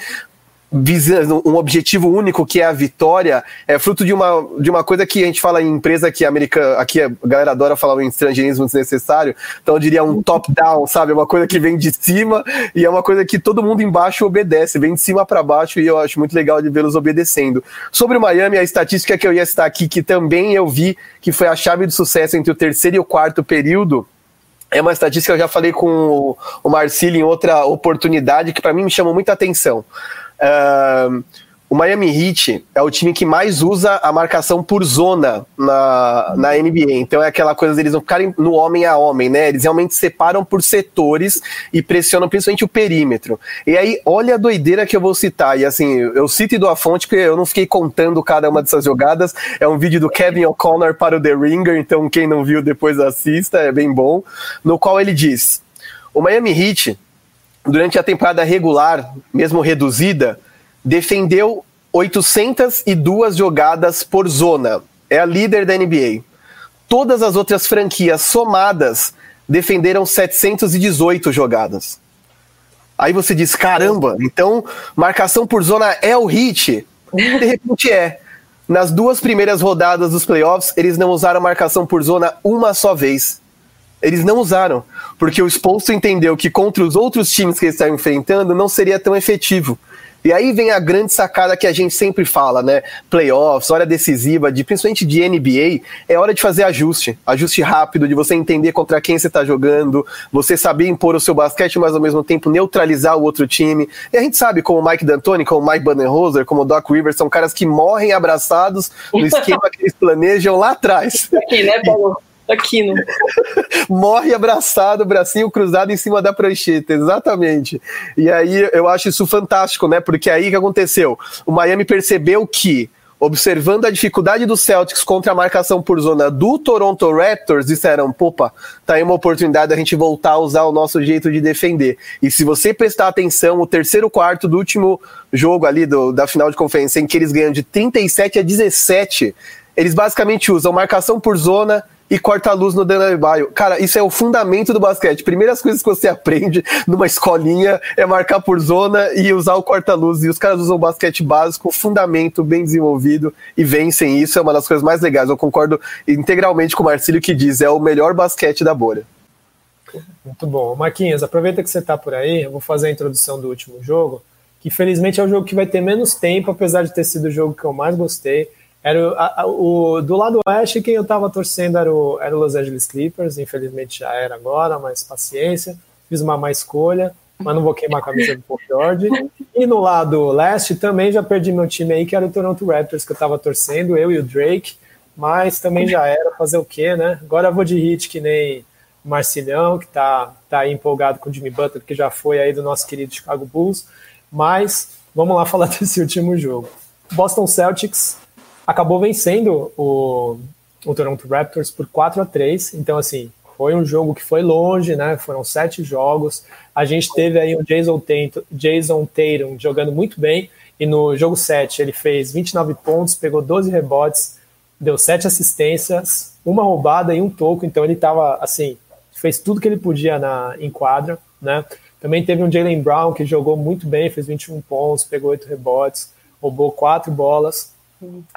visando um objetivo único que é a vitória é fruto de uma, de uma coisa que a gente fala em empresa que a América, aqui a galera adora falar em estrangeirismo desnecessário, então eu diria um top-down, sabe? Uma coisa que vem de cima e é uma coisa que todo mundo embaixo obedece, vem de cima para baixo e eu acho muito legal de vê-los obedecendo. Sobre o Miami, a estatística que eu ia citar aqui, que também eu vi que foi a chave do sucesso entre o terceiro e o quarto período, é uma estatística que eu já falei com o Marcílio em outra oportunidade que para mim me chamou muita atenção. Uh, o Miami Heat é o time que mais usa a marcação por zona na, na NBA. Então é aquela coisa deles não ficarem no homem a homem, né? Eles realmente separam por setores e pressionam principalmente o perímetro. E aí, olha a doideira que eu vou citar. E assim, eu cito e dou a fonte porque eu não fiquei contando cada uma dessas jogadas. É um vídeo do Kevin O'Connor para o The Ringer, então quem não viu depois assista, é bem bom. No qual ele diz: o Miami Heat durante a temporada regular, mesmo reduzida, defendeu 802 jogadas por zona. É a líder da NBA. Todas as outras franquias somadas defenderam 718 jogadas. Aí você diz: caramba, então marcação por zona é o hit? De repente é. Nas duas primeiras rodadas dos playoffs, eles não usaram marcação por zona uma só vez. Eles não usaram, porque o Spolstra entendeu que contra os outros times que eles estavam enfrentando não seria tão efetivo. E aí vem a grande sacada que a gente sempre fala, né? Playoffs, hora decisiva, de, principalmente de NBA, é hora de fazer ajuste. Ajuste rápido, de você entender contra quem você está jogando, você saber impor o seu basquete, mas ao mesmo tempo neutralizar o outro time. E a gente sabe, como o Mike D'Antoni, como o Mike Budenholzer, como o Doc Rivers, são caras que morrem abraçados no esquema que eles planejam lá atrás. Aqui, né, Paulo? Aquino. Morre abraçado, bracinho cruzado em cima da prancheta, exatamente. E aí eu acho isso fantástico, né? Porque aí o que aconteceu? O Miami percebeu que observando a dificuldade dos Celtics contra a marcação por zona do Toronto Raptors, disseram: popa, tá aí uma oportunidade da gente voltar a usar o nosso jeito de defender. E se você prestar atenção, o terceiro quarto do último jogo ali do, da final de conferência, em que eles ganham de 37 a 17, eles basicamente usam marcação por zona e corta a luz no Dan Adebayo. Cara, isso é o fundamento do basquete. Primeiras coisas que você aprende numa escolinha é marcar por zona e usar o corta-luz. E os caras usam o basquete básico, fundamento bem desenvolvido e vencem isso. É uma das coisas mais legais. Eu concordo integralmente com o Marcílio que diz, é o melhor basquete da bolha. Muito bom. Marquinhos, aproveita que você está por aí, eu vou fazer a introdução do último jogo, que felizmente é o jogo que vai ter menos tempo, apesar de ter sido o jogo que eu mais gostei. Era a, o, do lado oeste, quem eu estava torcendo era o, era o Los Angeles Clippers, infelizmente já era agora, mas paciência. Fiz uma má escolha, mas não vou queimar a camisa do Paul George. E no lado leste também já perdi meu time aí, que era o Toronto Raptors, que eu estava torcendo, eu e o Drake, mas também já era fazer o quê, né? Agora eu vou de hit que nem Marcilhão, que tá aí empolgado com o Jimmy Butler, que já foi aí do nosso querido Chicago Bulls. Mas vamos lá falar desse último jogo. Boston Celtics acabou vencendo o, o Toronto Raptors por 4 a 3 Então, assim, foi um jogo que foi longe, né? Foram sete jogos. A gente teve aí o Jason Tatum, Jason Tatum jogando muito bem. E no jogo 7 ele fez 29 pontos, pegou 12 rebotes, deu sete assistências, uma roubada e um toco. Então ele estava assim, fez tudo que ele podia na, em quadra, né? Também teve um Jalen Brown que jogou muito bem, fez 21 pontos, pegou 8 rebotes, roubou quatro bolas.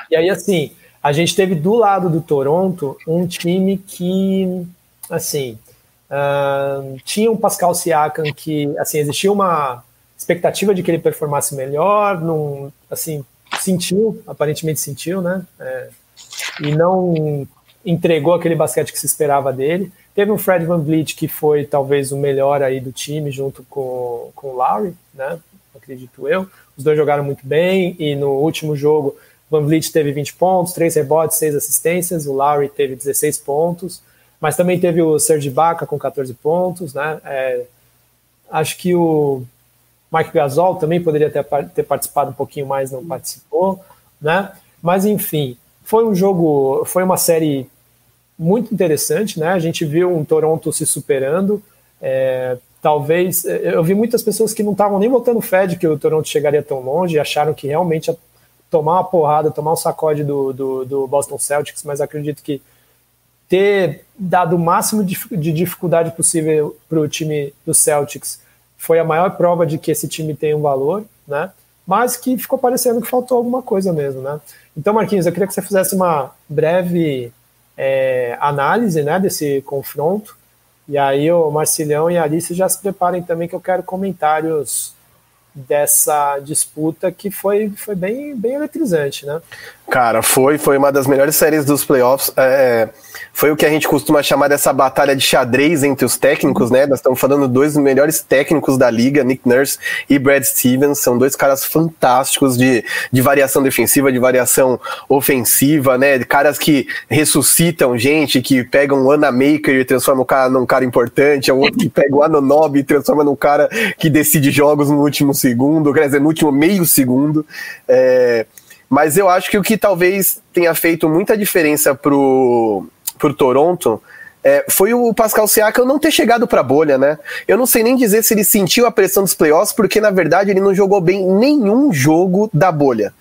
E aí, assim, a gente teve do lado do Toronto um time que, assim, uh, tinha um Pascal Siakam que, assim, existia uma expectativa de que ele performasse melhor, num, assim, sentiu, aparentemente sentiu, né? É, e não entregou aquele basquete que se esperava dele. Teve um Fred Van Vliet que foi talvez o melhor aí do time junto com, com o Lowry, né? Acredito eu. Os dois jogaram muito bem e no último jogo Van Vliet teve 20 pontos, 3 rebotes, 6 assistências, o Lowry teve 16 pontos, mas também teve o Serge Ibaka com 14 pontos, né? É, acho que o Mike Gasol também poderia ter, ter participado um pouquinho mais, não participou, né? Mas enfim, foi um jogo, foi uma série muito interessante, né? A gente viu um Toronto se superando. É, talvez eu vi muitas pessoas que não estavam nem botando fé de que o Toronto chegaria tão longe, acharam que realmente ia tomar uma porrada, tomar um sacode do, do, do Boston Celtics, mas acredito que ter dado o máximo de, de dificuldade possível para o time do Celtics foi a maior prova de que esse time tem um valor, né? Mas que ficou parecendo que faltou alguma coisa mesmo, né? Então, Marquinhos, eu queria que você fizesse uma breve é, análise né, desse confronto. E aí o Marcilhão e a Alice já se preparem também que eu quero comentários dessa disputa que foi, foi bem, bem eletrizante, né? Cara, foi, foi uma das melhores séries dos playoffs. É, foi o que a gente costuma chamar dessa batalha de xadrez entre os técnicos, né? Nós estamos falando dois dos melhores técnicos da liga, Nick Nurse e Brad Stevens. São dois caras fantásticos de, de variação defensiva, de variação ofensiva, né? Caras que ressuscitam gente, que pegam o Anamaker e transformam o cara num cara importante, é o outro que pega o Anonobi e transforma num cara que decide jogos no último segundo, quer dizer, no último meio segundo. É, mas eu acho que o que talvez tenha feito muita diferença pro, pro Toronto é, foi o Pascal Siakam não ter chegado para a bolha, né? Eu não sei nem dizer se ele sentiu a pressão dos playoffs, porque na verdade ele não jogou bem nenhum jogo da bolha.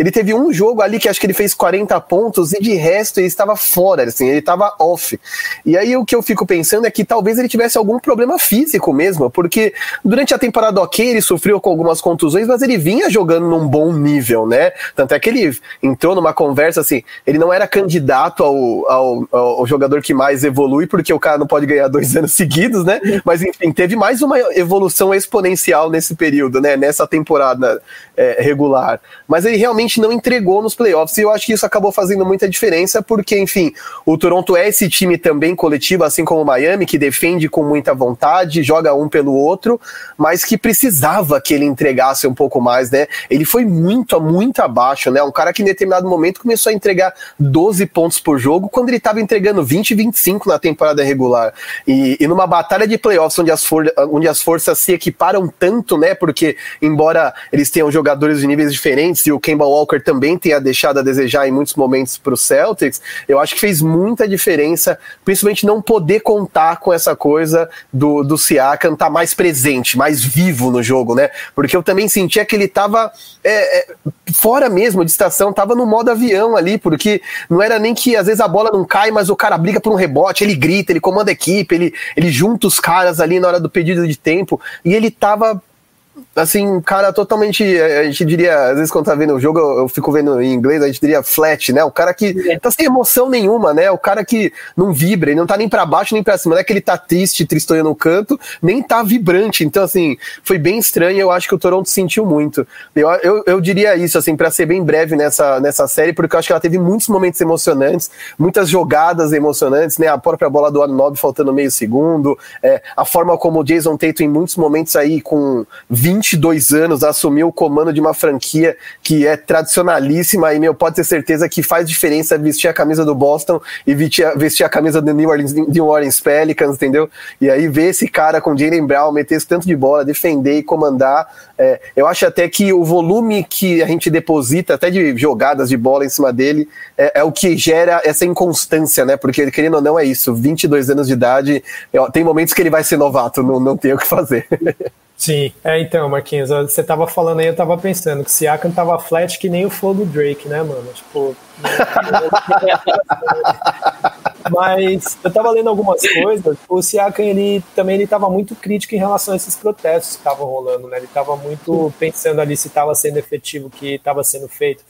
Ele teve um jogo ali que acho que ele fez 40 pontos e de resto ele estava fora, assim, ele estava off. E aí o que eu fico pensando é que talvez ele tivesse algum problema físico mesmo, porque durante a temporada ok ele sofreu com algumas contusões, mas ele vinha jogando num bom nível, né? Tanto é que ele entrou numa conversa assim, ele não era candidato ao, ao, ao jogador que mais evolui, porque o cara não pode ganhar dois anos seguidos, né? Mas enfim, teve mais uma evolução exponencial nesse período, né? Nessa temporada é, regular. Mas ele realmente simplesmente não entregou nos playoffs. E eu acho que isso acabou fazendo muita diferença, porque, enfim, o Toronto é esse time também coletivo, assim como o Miami, que defende com muita vontade, joga um pelo outro, mas que precisava que ele entregasse um pouco mais, né? Ele foi muito, muito abaixo, né? Um cara que em determinado momento começou a entregar 12 pontos por jogo, quando ele estava entregando 20, 25 na temporada regular. E, e numa batalha de playoffs onde as, onde as forças se equiparam tanto, né? Porque, embora eles tenham jogadores de níveis diferentes e o Kemba Walker também tenha deixado a desejar em muitos momentos para o Celtics, eu acho que fez muita diferença, principalmente não poder contar com essa coisa do, do Siakam estar tá mais presente, mais vivo no jogo, né? Porque eu também sentia que ele estava é, é, fora mesmo de estação, estava no modo avião ali, porque não era nem que às vezes a bola não cai, mas o cara briga por um rebote, ele grita, ele comanda a equipe, ele, ele junta os caras ali na hora do pedido de tempo, e ele estava assim, um cara totalmente, a gente diria, às vezes quando tá vendo o jogo, eu, eu, fico vendo em inglês, a gente diria flat, né? O cara que é. tá sem emoção nenhuma, né? O cara que não vibra, ele não tá nem para baixo nem para cima, não é que ele tá triste, tristonho no canto, nem tá vibrante. Então, assim, foi bem estranho, eu acho que o Toronto sentiu muito. Eu, eu, eu diria isso, assim, para ser bem breve nessa, nessa série, porque eu acho que ela teve muitos momentos emocionantes, muitas jogadas emocionantes, né? A própria bola do Anunobi faltando meio segundo, é, a forma como o Jason Tatum em muitos momentos aí com 20 22 anos, assumiu o comando de uma franquia que é tradicionalíssima e, meu, pode ter certeza que faz diferença vestir a camisa do Boston e vestir a, vestir a camisa do New Orleans, New Orleans Pelicans, entendeu? E aí ver esse cara com Jalen Brown meter esse tanto de bola, defender e comandar, é, eu acho até que o volume que a gente deposita, até de jogadas de bola em cima dele, é, é o que gera essa inconstância, né? Porque, querendo ou não, é isso, 22 anos de idade, tem momentos que ele vai ser novato, não, não tem o que fazer. Sim, é então, Marquinhos, você tava falando aí, eu tava pensando que o Siakam tava flat que nem o flow do Drake, né, mano? Tipo. Mas eu tava lendo algumas coisas, o Siakam ele também ele tava muito crítico em relação a esses protestos que estavam rolando, né? Ele tava muito pensando ali se estava sendo efetivo o que estava sendo feito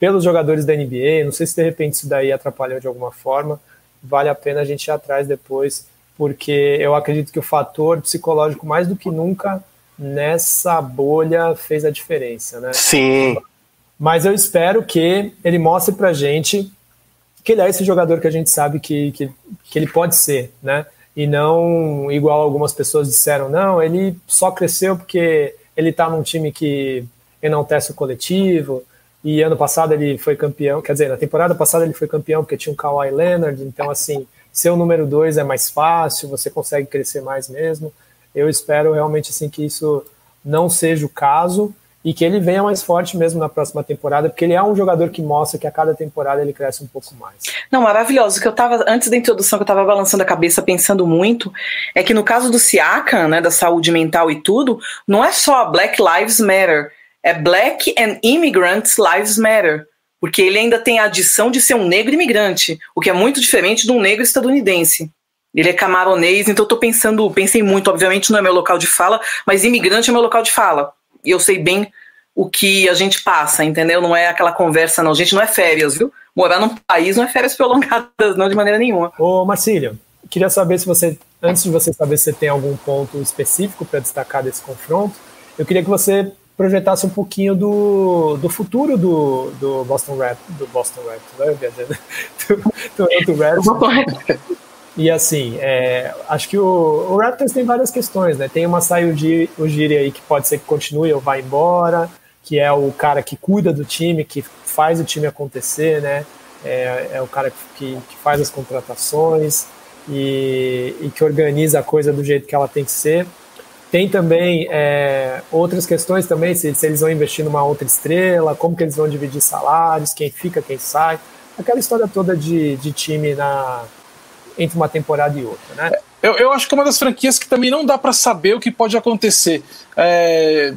pelos jogadores da NBA. Não sei se de repente isso daí atrapalhou de alguma forma. Vale a pena a gente ir atrás depois, porque eu acredito que o fator psicológico mais do que nunca nessa bolha fez a diferença, né? Sim. Mas eu espero que ele mostre pra gente que ele é esse jogador que a gente sabe que, que, que ele pode ser, né? E não igual algumas pessoas disseram, não, ele só cresceu porque ele tá num time que enaltece o coletivo, e ano passado ele foi campeão, quer dizer, na temporada passada ele foi campeão porque tinha um Kawhi Leonard, então assim, ser o número dois é mais fácil, você consegue crescer mais mesmo. Eu espero realmente assim que isso não seja o caso e que ele venha mais forte mesmo na próxima temporada, porque ele é um jogador que mostra que a cada temporada ele cresce um pouco mais. Não, maravilhoso. Que eu tava antes da introdução que eu tava balançando a cabeça pensando muito é que no caso do Siakam, né, da saúde mental e tudo, não é só Black Lives Matter, é Black and Immigrants Lives Matter. Porque ele ainda tem a adição de ser um negro imigrante, o que é muito diferente de um negro estadunidense. Ele é camaronês, então eu tô pensando, pensei muito, obviamente não é meu local de fala, mas imigrante é meu local de fala. E eu sei bem o que a gente passa, entendeu? Não é aquela conversa, não. Gente, não é férias, viu? Morar num país não é férias prolongadas, não, de maneira nenhuma. Ô, Marcílio, queria saber se você, antes de você saber se você tem algum ponto específico para destacar desse confronto, eu queria que você projetasse um pouquinho do, do futuro do, do Boston Red, do Boston Red, né? do, do Red, E assim, é, acho que o, o, Raptors tem várias questões, né? Tem uma Masai Ujiri aí que pode ser que continue ou vá embora, que é o cara que cuida do time, que faz o time acontecer, né? É, é o cara que, que faz as contratações e, e, que organiza a coisa do jeito que ela tem que ser. Tem também é, outras questões também, se, se, eles vão investir numa outra estrela, como que eles vão dividir salários, quem fica, quem sai. Aquela história toda de, de time na, entre uma temporada e outra, né? Eu, eu acho que é uma das franquias que também não dá para saber o que pode acontecer. É,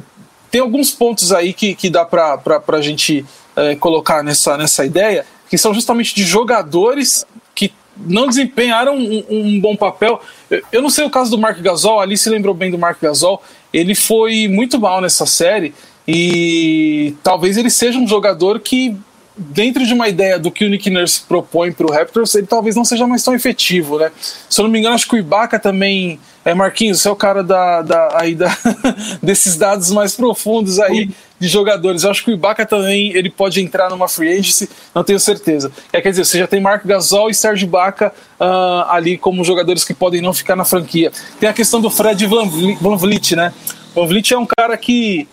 tem alguns pontos aí que, que dá para a gente é, colocar nessa, nessa ideia, que são justamente de jogadores que não desempenharam um, um bom papel. Eu, eu, não sei o caso do Mark Gasol, ali se lembrou bem do Mark Gasol, ele foi muito mal nessa série e talvez ele seja um jogador que dentro de uma ideia do que o Nick Nurse propõe para o Raptors, ele talvez não seja mais tão efetivo, né? Se eu não me engano, acho que o Ibaka também é Marquinhos, você é o cara da, da, aí da desses dados mais profundos aí de jogadores. Eu acho que o Ibaka também ele pode entrar numa free agency, não tenho certeza. É, quer dizer, você já tem Marco Gasol e Serge Ibaka uh, ali como jogadores que podem não ficar na franquia. Tem a questão do Fred Van Vliet, né? Van Vliet é um cara que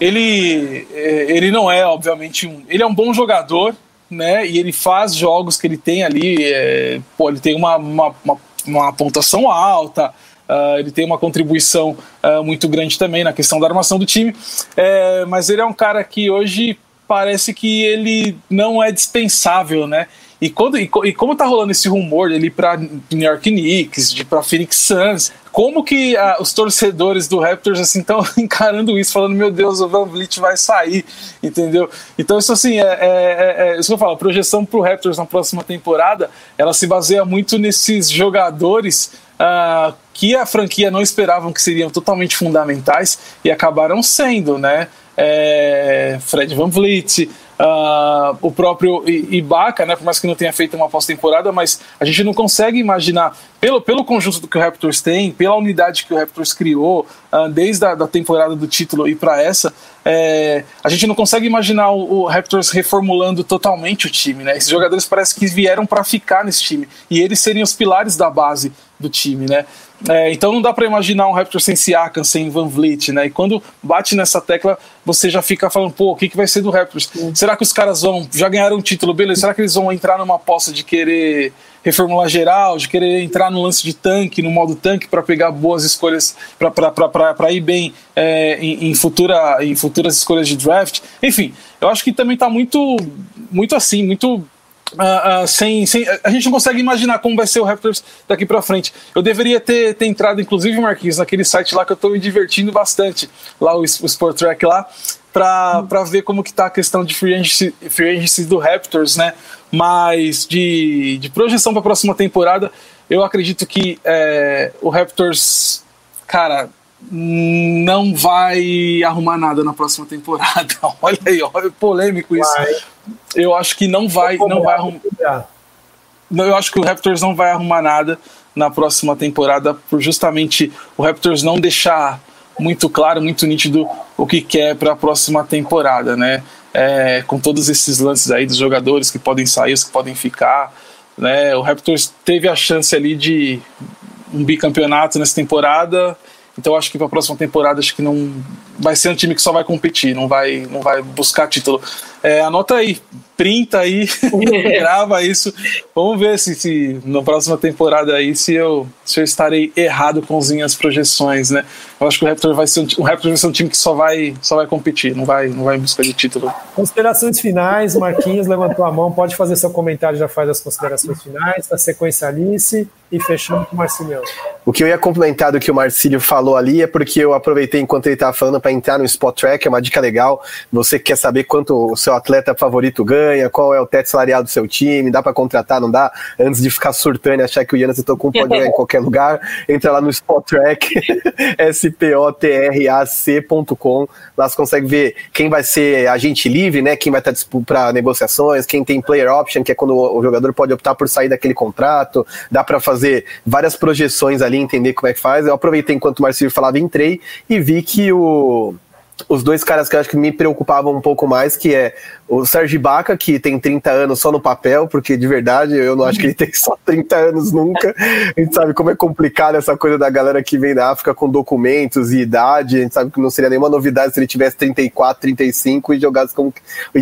ele, é, ele não é, obviamente, um. Ele é um bom jogador, né? E ele faz jogos que ele tem ali. É, pô, ele tem uma, uma, uma, uma pontuação alta. Uh, ele tem uma contribuição uh, muito grande também na questão da armação do time, é, mas ele é um cara que hoje parece que ele não é dispensável, né? E, quando, e, e como tá rolando esse rumor dele para New York Knicks, para Phoenix Suns, como que ah, os torcedores do Raptors assim estão encarando isso, falando meu Deus, o Van Vliet vai sair, entendeu? Então isso assim é, é, é, é isso que eu falo, a projeção para o Raptors na próxima temporada, ela se baseia muito nesses jogadores ah, que a franquia não esperavam que seriam totalmente fundamentais e acabaram sendo, né? É, Fred Van Vliet, Uh, o próprio Ibaka, né, por mais que não tenha feito uma pós-temporada, mas a gente não consegue imaginar, pelo, pelo conjunto do que o Raptors tem, pela unidade que o Raptors criou, uh, desde a da temporada do título e para essa, é, a gente não consegue imaginar o, o, Raptors reformulando totalmente o time. Né? Esses jogadores parece que vieram para ficar nesse time, e eles seriam os pilares da base do time, né? É, então não dá para imaginar um Raptors sem Siakam, sem Van Vliet, né? E quando bate nessa tecla, você já fica falando, pô, o que, que vai ser do Raptors? Será que os caras vão, já ganharam um título, beleza? Será que eles vão entrar numa aposta de querer reformular geral, de querer entrar no lance de tanque, no modo tanque, para pegar boas escolhas, para ir bem é, em, em, futura, em futuras escolhas de draft? Enfim, eu acho que também está muito, muito assim, muito Uh, uh, sem, sem, a gente não consegue imaginar como vai ser o Raptors daqui para frente. Eu deveria ter, ter entrado, inclusive, Marquinhos, naquele site lá que eu estou me divertindo bastante, lá o, o Sport Track lá, para ver como que tá a questão de free agency, free agency do Raptors, né? Mas de, de projeção para a próxima temporada, eu acredito que é, o Raptors, cara, não vai arrumar nada na próxima temporada. olha aí, olha, polêmico isso. Vai. Eu acho que não vai, não vai arrumar. Eu acho que o Raptors não vai arrumar nada na próxima temporada por justamente o Raptors não deixar muito claro, muito nítido o que quer para a próxima temporada, né? É, com todos esses lances aí dos jogadores que podem sair, os que podem ficar, né? O Raptors teve a chance ali de um bicampeonato nessa temporada, então acho que para a próxima temporada acho que não vai ser um time que só vai competir, não vai, não vai buscar título. É, anota aí, printa aí, grava isso. Vamos ver se, se na próxima temporada aí se eu, se eu estarei errado com as minhas projeções, né? Eu acho que o Raptors vai ser um, o Raptors vai ser um time que só vai, só vai competir, não vai, não vai em busca de título. Considerações finais, Marquinhos levantou a mão, pode fazer seu comentário, já faz as considerações finais, a sequência Alice e fechando com o Marcílio. O que eu ia complementar do que o Marcílio falou ali é porque eu aproveitei enquanto ele estava falando para entrar no Spot Track, é uma dica legal. Você quer saber quanto o seu atleta favorito ganha, qual é o teto salarial do seu time, dá para contratar, não dá? Antes de ficar surtando e achar que o Yannis Antetokounmpo pode ganhar em qualquer lugar, entra lá no Spot Track, spotrac.com. Lá você consegue ver quem vai ser agente livre, né? Quem vai estar para negociações, quem tem player option, que é quando o jogador pode optar por sair daquele contrato. Dá para fazer várias projeções ali, entender como é que faz. Eu aproveitei enquanto o Marcelo falava, entrei e vi que o or os dois caras que eu acho que me preocupavam um pouco mais, que é o Sérgio Baca, que tem 30 anos só no papel, porque de verdade eu não acho que ele tem só 30 anos nunca. A gente sabe como é complicado essa coisa da galera que vem da África com documentos e idade. A gente sabe que não seria nenhuma novidade se ele tivesse 34, 35 e jogasse como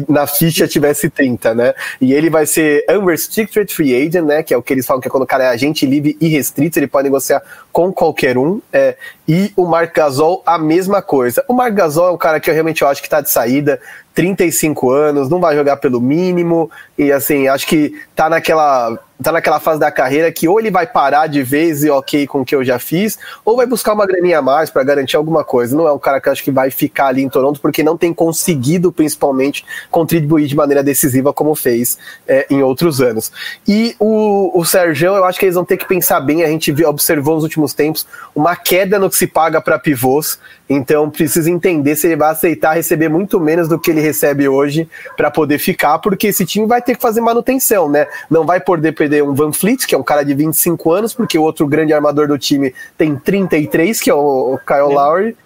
na ficha tivesse 30, né? E ele vai ser unrestricted free agent, né? Que é o que eles falam que é quando o cara é agente livre e restrito, ele pode negociar com qualquer um. É, e o Marc Gasol, a mesma coisa. O Marc Gasol é um cara que eu realmente acho que está de saída. 35 anos, não vai jogar pelo mínimo, e assim, acho que tá naquela, tá naquela fase da carreira que ou ele vai parar de vez e ok com o que eu já fiz, ou vai buscar uma graninha a mais para garantir alguma coisa. Não é um cara que acho que vai ficar ali em Toronto porque não tem conseguido, principalmente, contribuir de maneira decisiva como fez é, em outros anos. E o, o Sérgio, eu acho que eles vão ter que pensar bem, a gente observou nos últimos tempos uma queda no que se paga para pivôs, então precisa entender se ele vai aceitar receber muito menos do que ele recebe hoje para poder ficar, porque esse time vai ter que fazer manutenção, né? Não vai poder perder um Van Fleet, que é um cara de 25 anos, porque o outro grande armador do time tem 33, que é o Kyle é. Lowry.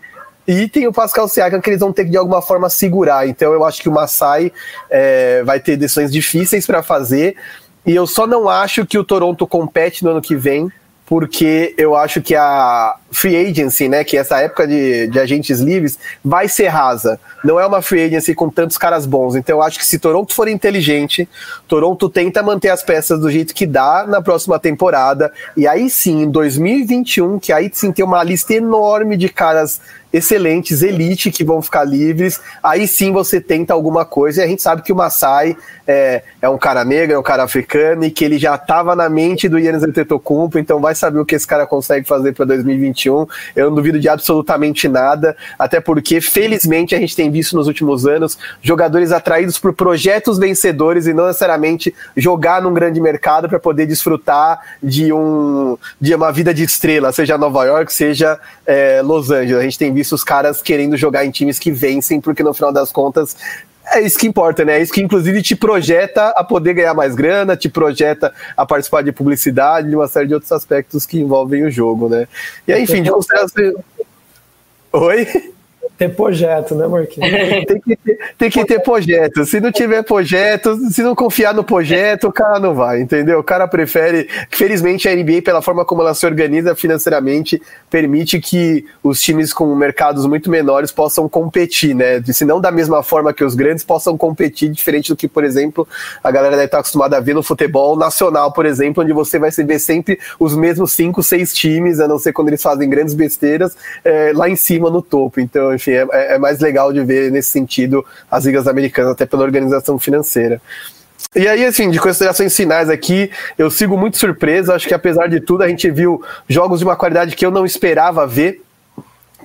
E tem o Pascal Siakam que eles vão ter que de alguma forma segurar. Então eu acho que o Masai é, vai ter decisões difíceis para fazer. E eu só não acho que o Toronto compete no ano que vem porque eu acho que a free agency, né, que é essa época de, de agentes livres, vai ser rasa. Não é uma free agency com tantos caras bons. Então eu acho que se Toronto for inteligente, Toronto tenta manter as peças do jeito que dá na próxima temporada. E aí sim, em 2021, que aí sim tem uma lista enorme de caras excelentes, elite, que vão ficar livres. Aí sim você tenta alguma coisa. E a gente sabe que o Masai é, é um cara negro, é um cara africano e que ele já estava na mente do Yannis Antetokounmpo, então vai saber o que esse cara consegue fazer para 2021. Eu não duvido de absolutamente nada, até porque felizmente a gente tem visto nos últimos anos jogadores atraídos por projetos vencedores e não necessariamente jogar num grande mercado para poder desfrutar de um de uma vida de estrela, seja Nova York, seja é, Los Angeles. A gente tem visto os caras querendo jogar em times que vencem, porque no final das contas é isso que importa, né? É isso que inclusive te projeta a poder ganhar mais grana, te projeta a participar de publicidade, de uma série de outros aspectos que envolvem o jogo, né? E aí, enfim, de consideração. Oi? Ter projeto, né, Marquinhos? tem, que ter, tem que ter projeto. Se não tiver projeto, se não confiar no projeto, o cara não vai, entendeu? O cara prefere. Felizmente, a NBA, pela forma como ela se organiza financeiramente, permite que os times com mercados muito menores possam competir, né? Se não da mesma forma que os grandes, possam competir, diferente do que, por exemplo, a galera deve estar acostumada a ver no futebol nacional, por exemplo, onde você vai ver sempre os mesmos cinco, seis times, a não ser quando eles fazem grandes besteiras, é, lá em cima no topo. Então, enfim, é, é, é mais legal de ver nesse sentido as ligas americanas, até pela organização financeira. E aí, assim, de considerações finais aqui, eu sigo muito surpreso. Acho que apesar de tudo, a gente viu jogos de uma qualidade que eu não esperava ver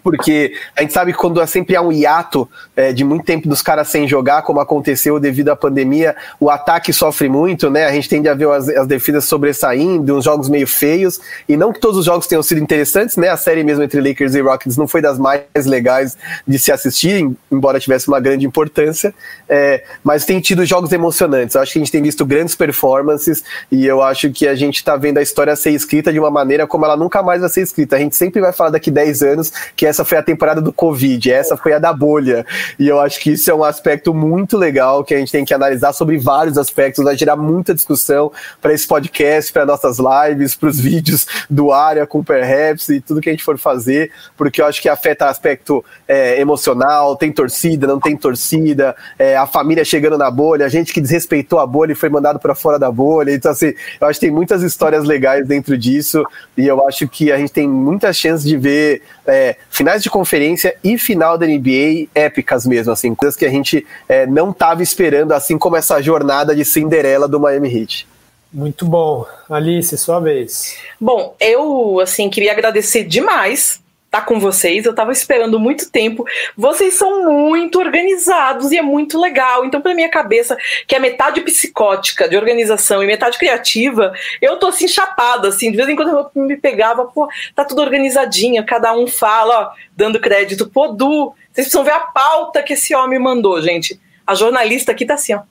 porque a gente sabe que quando sempre há um hiato é, de muito tempo dos caras sem jogar, como aconteceu devido à pandemia, o ataque sofre muito, né? A gente tende a ver as, as defesas sobressaindo, uns jogos meio feios, e não que todos os jogos tenham sido interessantes, né? A série mesmo entre Lakers e Rockets não foi das mais legais de se assistir, embora tivesse uma grande importância, é, mas tem tido jogos emocionantes. Acho que a gente tem visto grandes performances, e eu acho que a gente está vendo a história ser escrita de uma maneira como ela nunca mais vai ser escrita. A gente sempre vai falar daqui 10 anos que essa foi a temporada do Covid, essa foi a da bolha. E eu acho que isso é um aspecto muito legal que a gente tem que analisar sobre vários aspectos, vai gerar muita discussão para esse podcast, para nossas lives, para os vídeos do área com Perhaps e tudo que a gente for fazer, porque eu acho que afeta aspecto é, emocional, tem torcida, não tem torcida, é, a família chegando na bolha, a gente que desrespeitou a bolha e foi mandado para fora da bolha. Então, assim, eu acho que tem muitas histórias legais dentro disso e eu acho que a gente tem muitas chances de ver é, finais de conferência e final da NBA épicas mesmo, assim, coisas que a gente é, não estava esperando, assim como essa jornada de Cinderela do Miami Heat. Muito bom. Alice, sua vez. Bom, eu assim queria agradecer demais tá com vocês. Eu estava esperando muito tempo. Vocês são muito organizados e é muito legal. Então, para minha cabeça, que é metade psicótica de organização e metade criativa, eu tô assim chapada, assim, de vez em quando eu me pegava, pô, tá tudo organizadinho, cada um fala, ó, dando crédito. Pô, Du, vocês precisam ver a pauta que esse homem mandou, gente. A jornalista aqui tá assim, ó.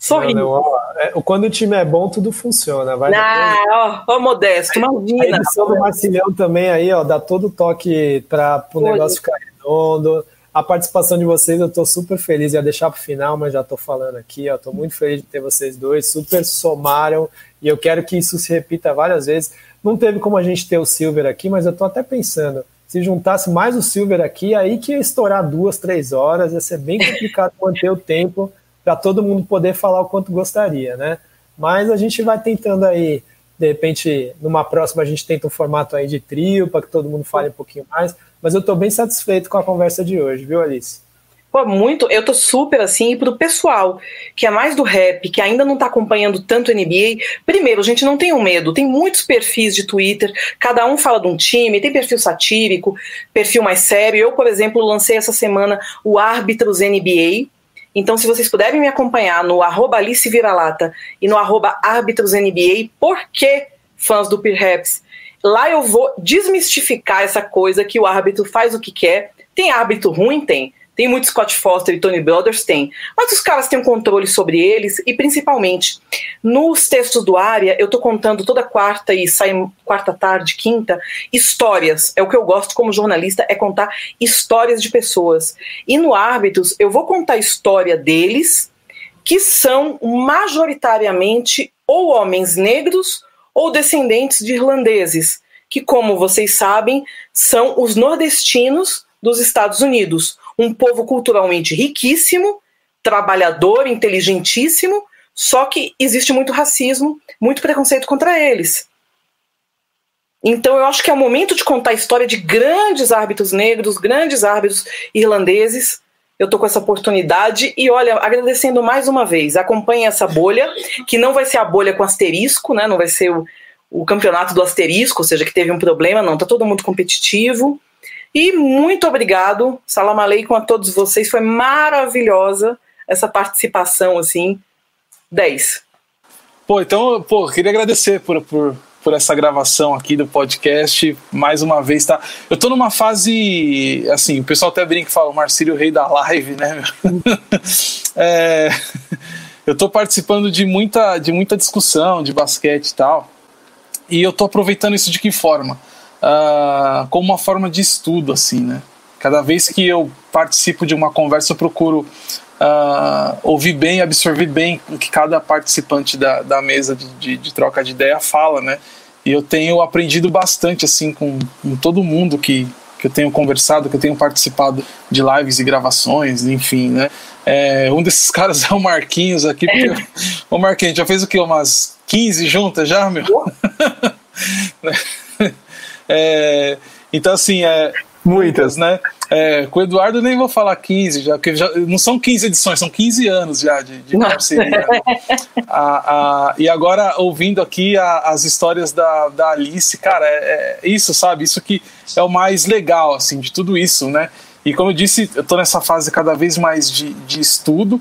Sorrindo. Não, não, é, quando o time é bom, tudo funciona. Vai ah, ó, ó, Modesto, imagina. A edição do Marcilhão também aí, ó, dá todo o toque para o negócio ficar redondo. A participação de vocês, eu estou super feliz. Ia deixar para o final, mas já estou falando aqui. Estou muito feliz de ter vocês dois. Super somaram e eu quero que isso se repita várias vezes. Não teve como a gente ter o Silver aqui, mas eu estou até pensando. Se juntasse mais o Silver aqui, aí que ia estourar duas, três horas. Ia ser bem complicado manter o tempo para todo mundo poder falar o quanto gostaria, né? Mas a gente vai tentando aí, de repente, numa próxima a gente tenta um formato aí de trio para que todo mundo fale um pouquinho mais. Mas eu estou bem satisfeito com a conversa de hoje, viu, Alice? Pô, muito, eu tô super assim, e pro pessoal que é mais do rap, que ainda não tá acompanhando tanto NBA, primeiro, a gente não tem um medo, tem muitos perfis de Twitter, cada um fala de um time, tem perfil satírico, perfil mais sério. Eu, por exemplo, lancei essa semana o Árbitros NBA, então, se vocês puderem me acompanhar no arroba Alice e no arroba Árbitros NBA, por que fãs do Perhaps? Lá eu vou desmistificar essa coisa que o árbitro faz o que quer. Tem árbitro ruim? Tem. Tem muito Scott Foster e Tony Brothers? Tem. Mas os caras têm um controle sobre eles e, principalmente, nos textos do Área, eu tô contando toda quarta e sai quarta tarde, quinta, histórias. É o que eu gosto como jornalista, é contar histórias de pessoas. E no Árbitros, eu vou contar a história deles, que são majoritariamente ou homens negros ou descendentes de irlandeses, que, como vocês sabem, são os nordestinos dos Estados Unidos um povo culturalmente riquíssimo, trabalhador, inteligentíssimo, só que existe muito racismo, muito preconceito contra eles. Então eu acho que é o momento de contar a história de grandes árbitros negros, grandes árbitros irlandeses. Eu tô com essa oportunidade e olha, agradecendo mais uma vez, acompanhe essa bolha, que não vai ser a bolha com asterisco, né? Não vai ser o, o campeonato do asterisco, ou seja, que teve um problema, não, tá todo mundo competitivo. E muito obrigado, salam aleikum a todos vocês, foi maravilhosa essa participação, assim, 10. Pô, então, pô, queria agradecer por, por, por essa gravação aqui do podcast, mais uma vez, tá? Eu tô numa fase, assim, o pessoal até brinca e fala, o Marcílio, o rei da live, né? é, eu tô participando de muita, de muita discussão de basquete e tal, e eu tô aproveitando isso de que forma? Uh, como uma forma de estudo, assim, né? Cada vez que eu participo de uma conversa, eu procuro uh, ouvir bem, absorver bem o que cada participante da, da mesa de, de, de, troca de ideia fala, né? E eu tenho aprendido bastante, assim, com, com todo mundo que, que eu tenho conversado, que eu tenho participado de lives e gravações, enfim, né? É, um desses caras é o Marquinhos aqui, porque o Marquinhos já fez o quê? Umas 15 juntas já, meu? É, então, assim, é, muitas, né? É, com o Eduardo nem vou falar 15, já, porque já, não são 15 edições, são 15 anos já de, de parceria. Né? a, a, e agora, ouvindo aqui a, as histórias da, da Alice, cara, é, é, isso, sabe? Isso que é o mais legal, assim, de tudo isso, né? E como eu disse, eu tô nessa fase cada vez mais de, de estudo,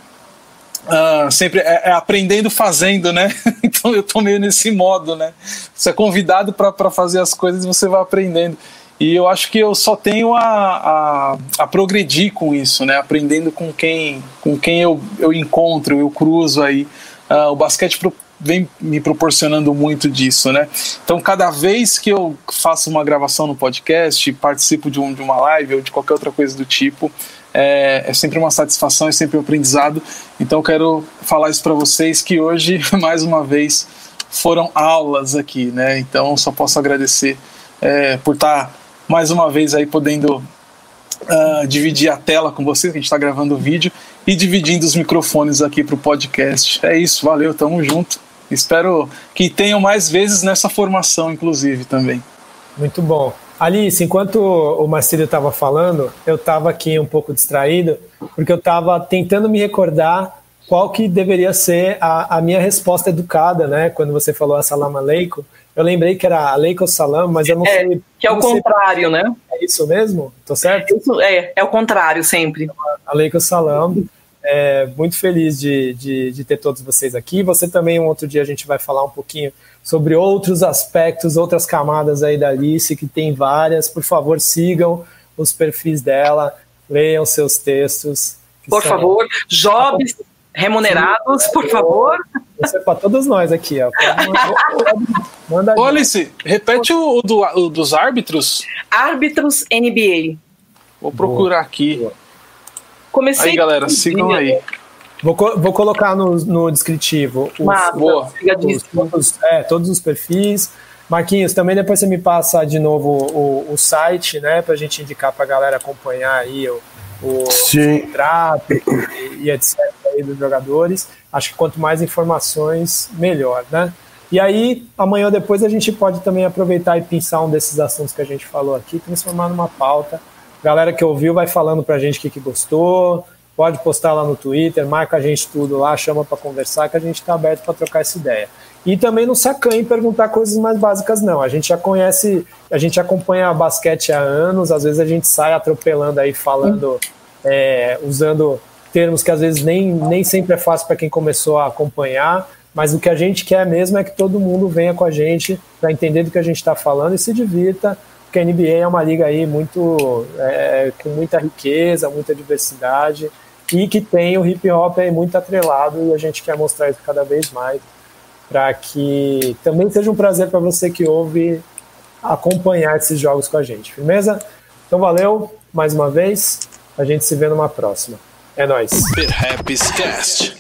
Uh, sempre é, é, aprendendo fazendo, né? então eu tô meio nesse modo, né? Você é convidado para fazer as coisas e você vai aprendendo. E eu acho que eu só tenho a, a, a, progredir com isso, né? Aprendendo com quem, com quem eu, eu encontro, eu cruzo aí. Uh, o basquete pro, vem me proporcionando muito disso, né? Então, cada vez que eu faço uma gravação no podcast, participo de, um, de uma live ou de qualquer outra coisa do tipo, é, é sempre uma satisfação, é sempre um aprendizado. Então, quero falar isso para vocês que hoje, mais uma vez, foram aulas aqui, né? Então, só posso agradecer é, por estar tá mais uma vez aí podendo uh, dividir a tela com vocês, que a gente está gravando o vídeo, e dividindo os microfones aqui para o podcast. É isso, valeu, tamo junto. Espero que tenham mais vezes nessa formação, inclusive, também. Muito bom. Alice, enquanto o Marcílio estava falando, eu estava aqui um pouco distraído, porque eu estava tentando me recordar qual que deveria ser a, a, minha resposta educada, né? Quando você falou assalamu alaikum, eu lembrei que era aleikum salam, mas eu não é, sei... Que é o contrário, né? É isso mesmo? Tô certo? Isso, é, é o contrário sempre. Aleikum salam. É, muito feliz de, de, de ter todos vocês aqui. Você também, um outro dia, a gente vai falar um pouquinho sobre outros aspectos, outras camadas aí da Alice, que tem várias. Por favor, sigam os perfis dela, leiam seus textos. Por são... favor, jobs remunerados, Sim, por favor. Isso é para todos nós aqui. Ó. Manda Ô, Alice, repete o, do, o, dos árbitros. Árbitros NBA. Vou procurar Boa. aqui. Boa. Comecei aí, galera, sigam aí. Vou, vou colocar no, no descritivo os, Boa. Os, todos, é, todos os perfis. Marquinhos, também depois você me passa de novo o, o site, né, para a gente indicar para a galera acompanhar aí o, o, o contrato e, e, etc. Aí dos jogadores. Acho que quanto mais informações, melhor, né? E aí, amanhã ou depois, a gente pode também aproveitar e pensar um desses assuntos que a gente falou aqui, transformar numa pauta. Galera que ouviu vai falando para a gente o que, que gostou, pode postar lá no Twitter, marca a gente tudo lá, chama para conversar, que a gente está aberto para trocar essa ideia. E também não sacanhe perguntar coisas mais básicas, não. A gente já conhece, a gente acompanha basquete há anos, às vezes a gente sai atropelando aí, falando, é, usando termos que às vezes nem, nem sempre é fácil para quem começou a acompanhar, mas o que a gente quer mesmo é que todo mundo venha com a gente para entender do que a gente está falando e se divirta, porque a NBA é uma liga aí muito é, com muita riqueza, muita diversidade e que tem o hip hop aí muito atrelado e a gente quer mostrar isso cada vez mais para que também seja um prazer para você que ouve acompanhar esses jogos com a gente. Firmeza? Então valeu mais uma vez. A gente se vê numa próxima. É nóis. Cast.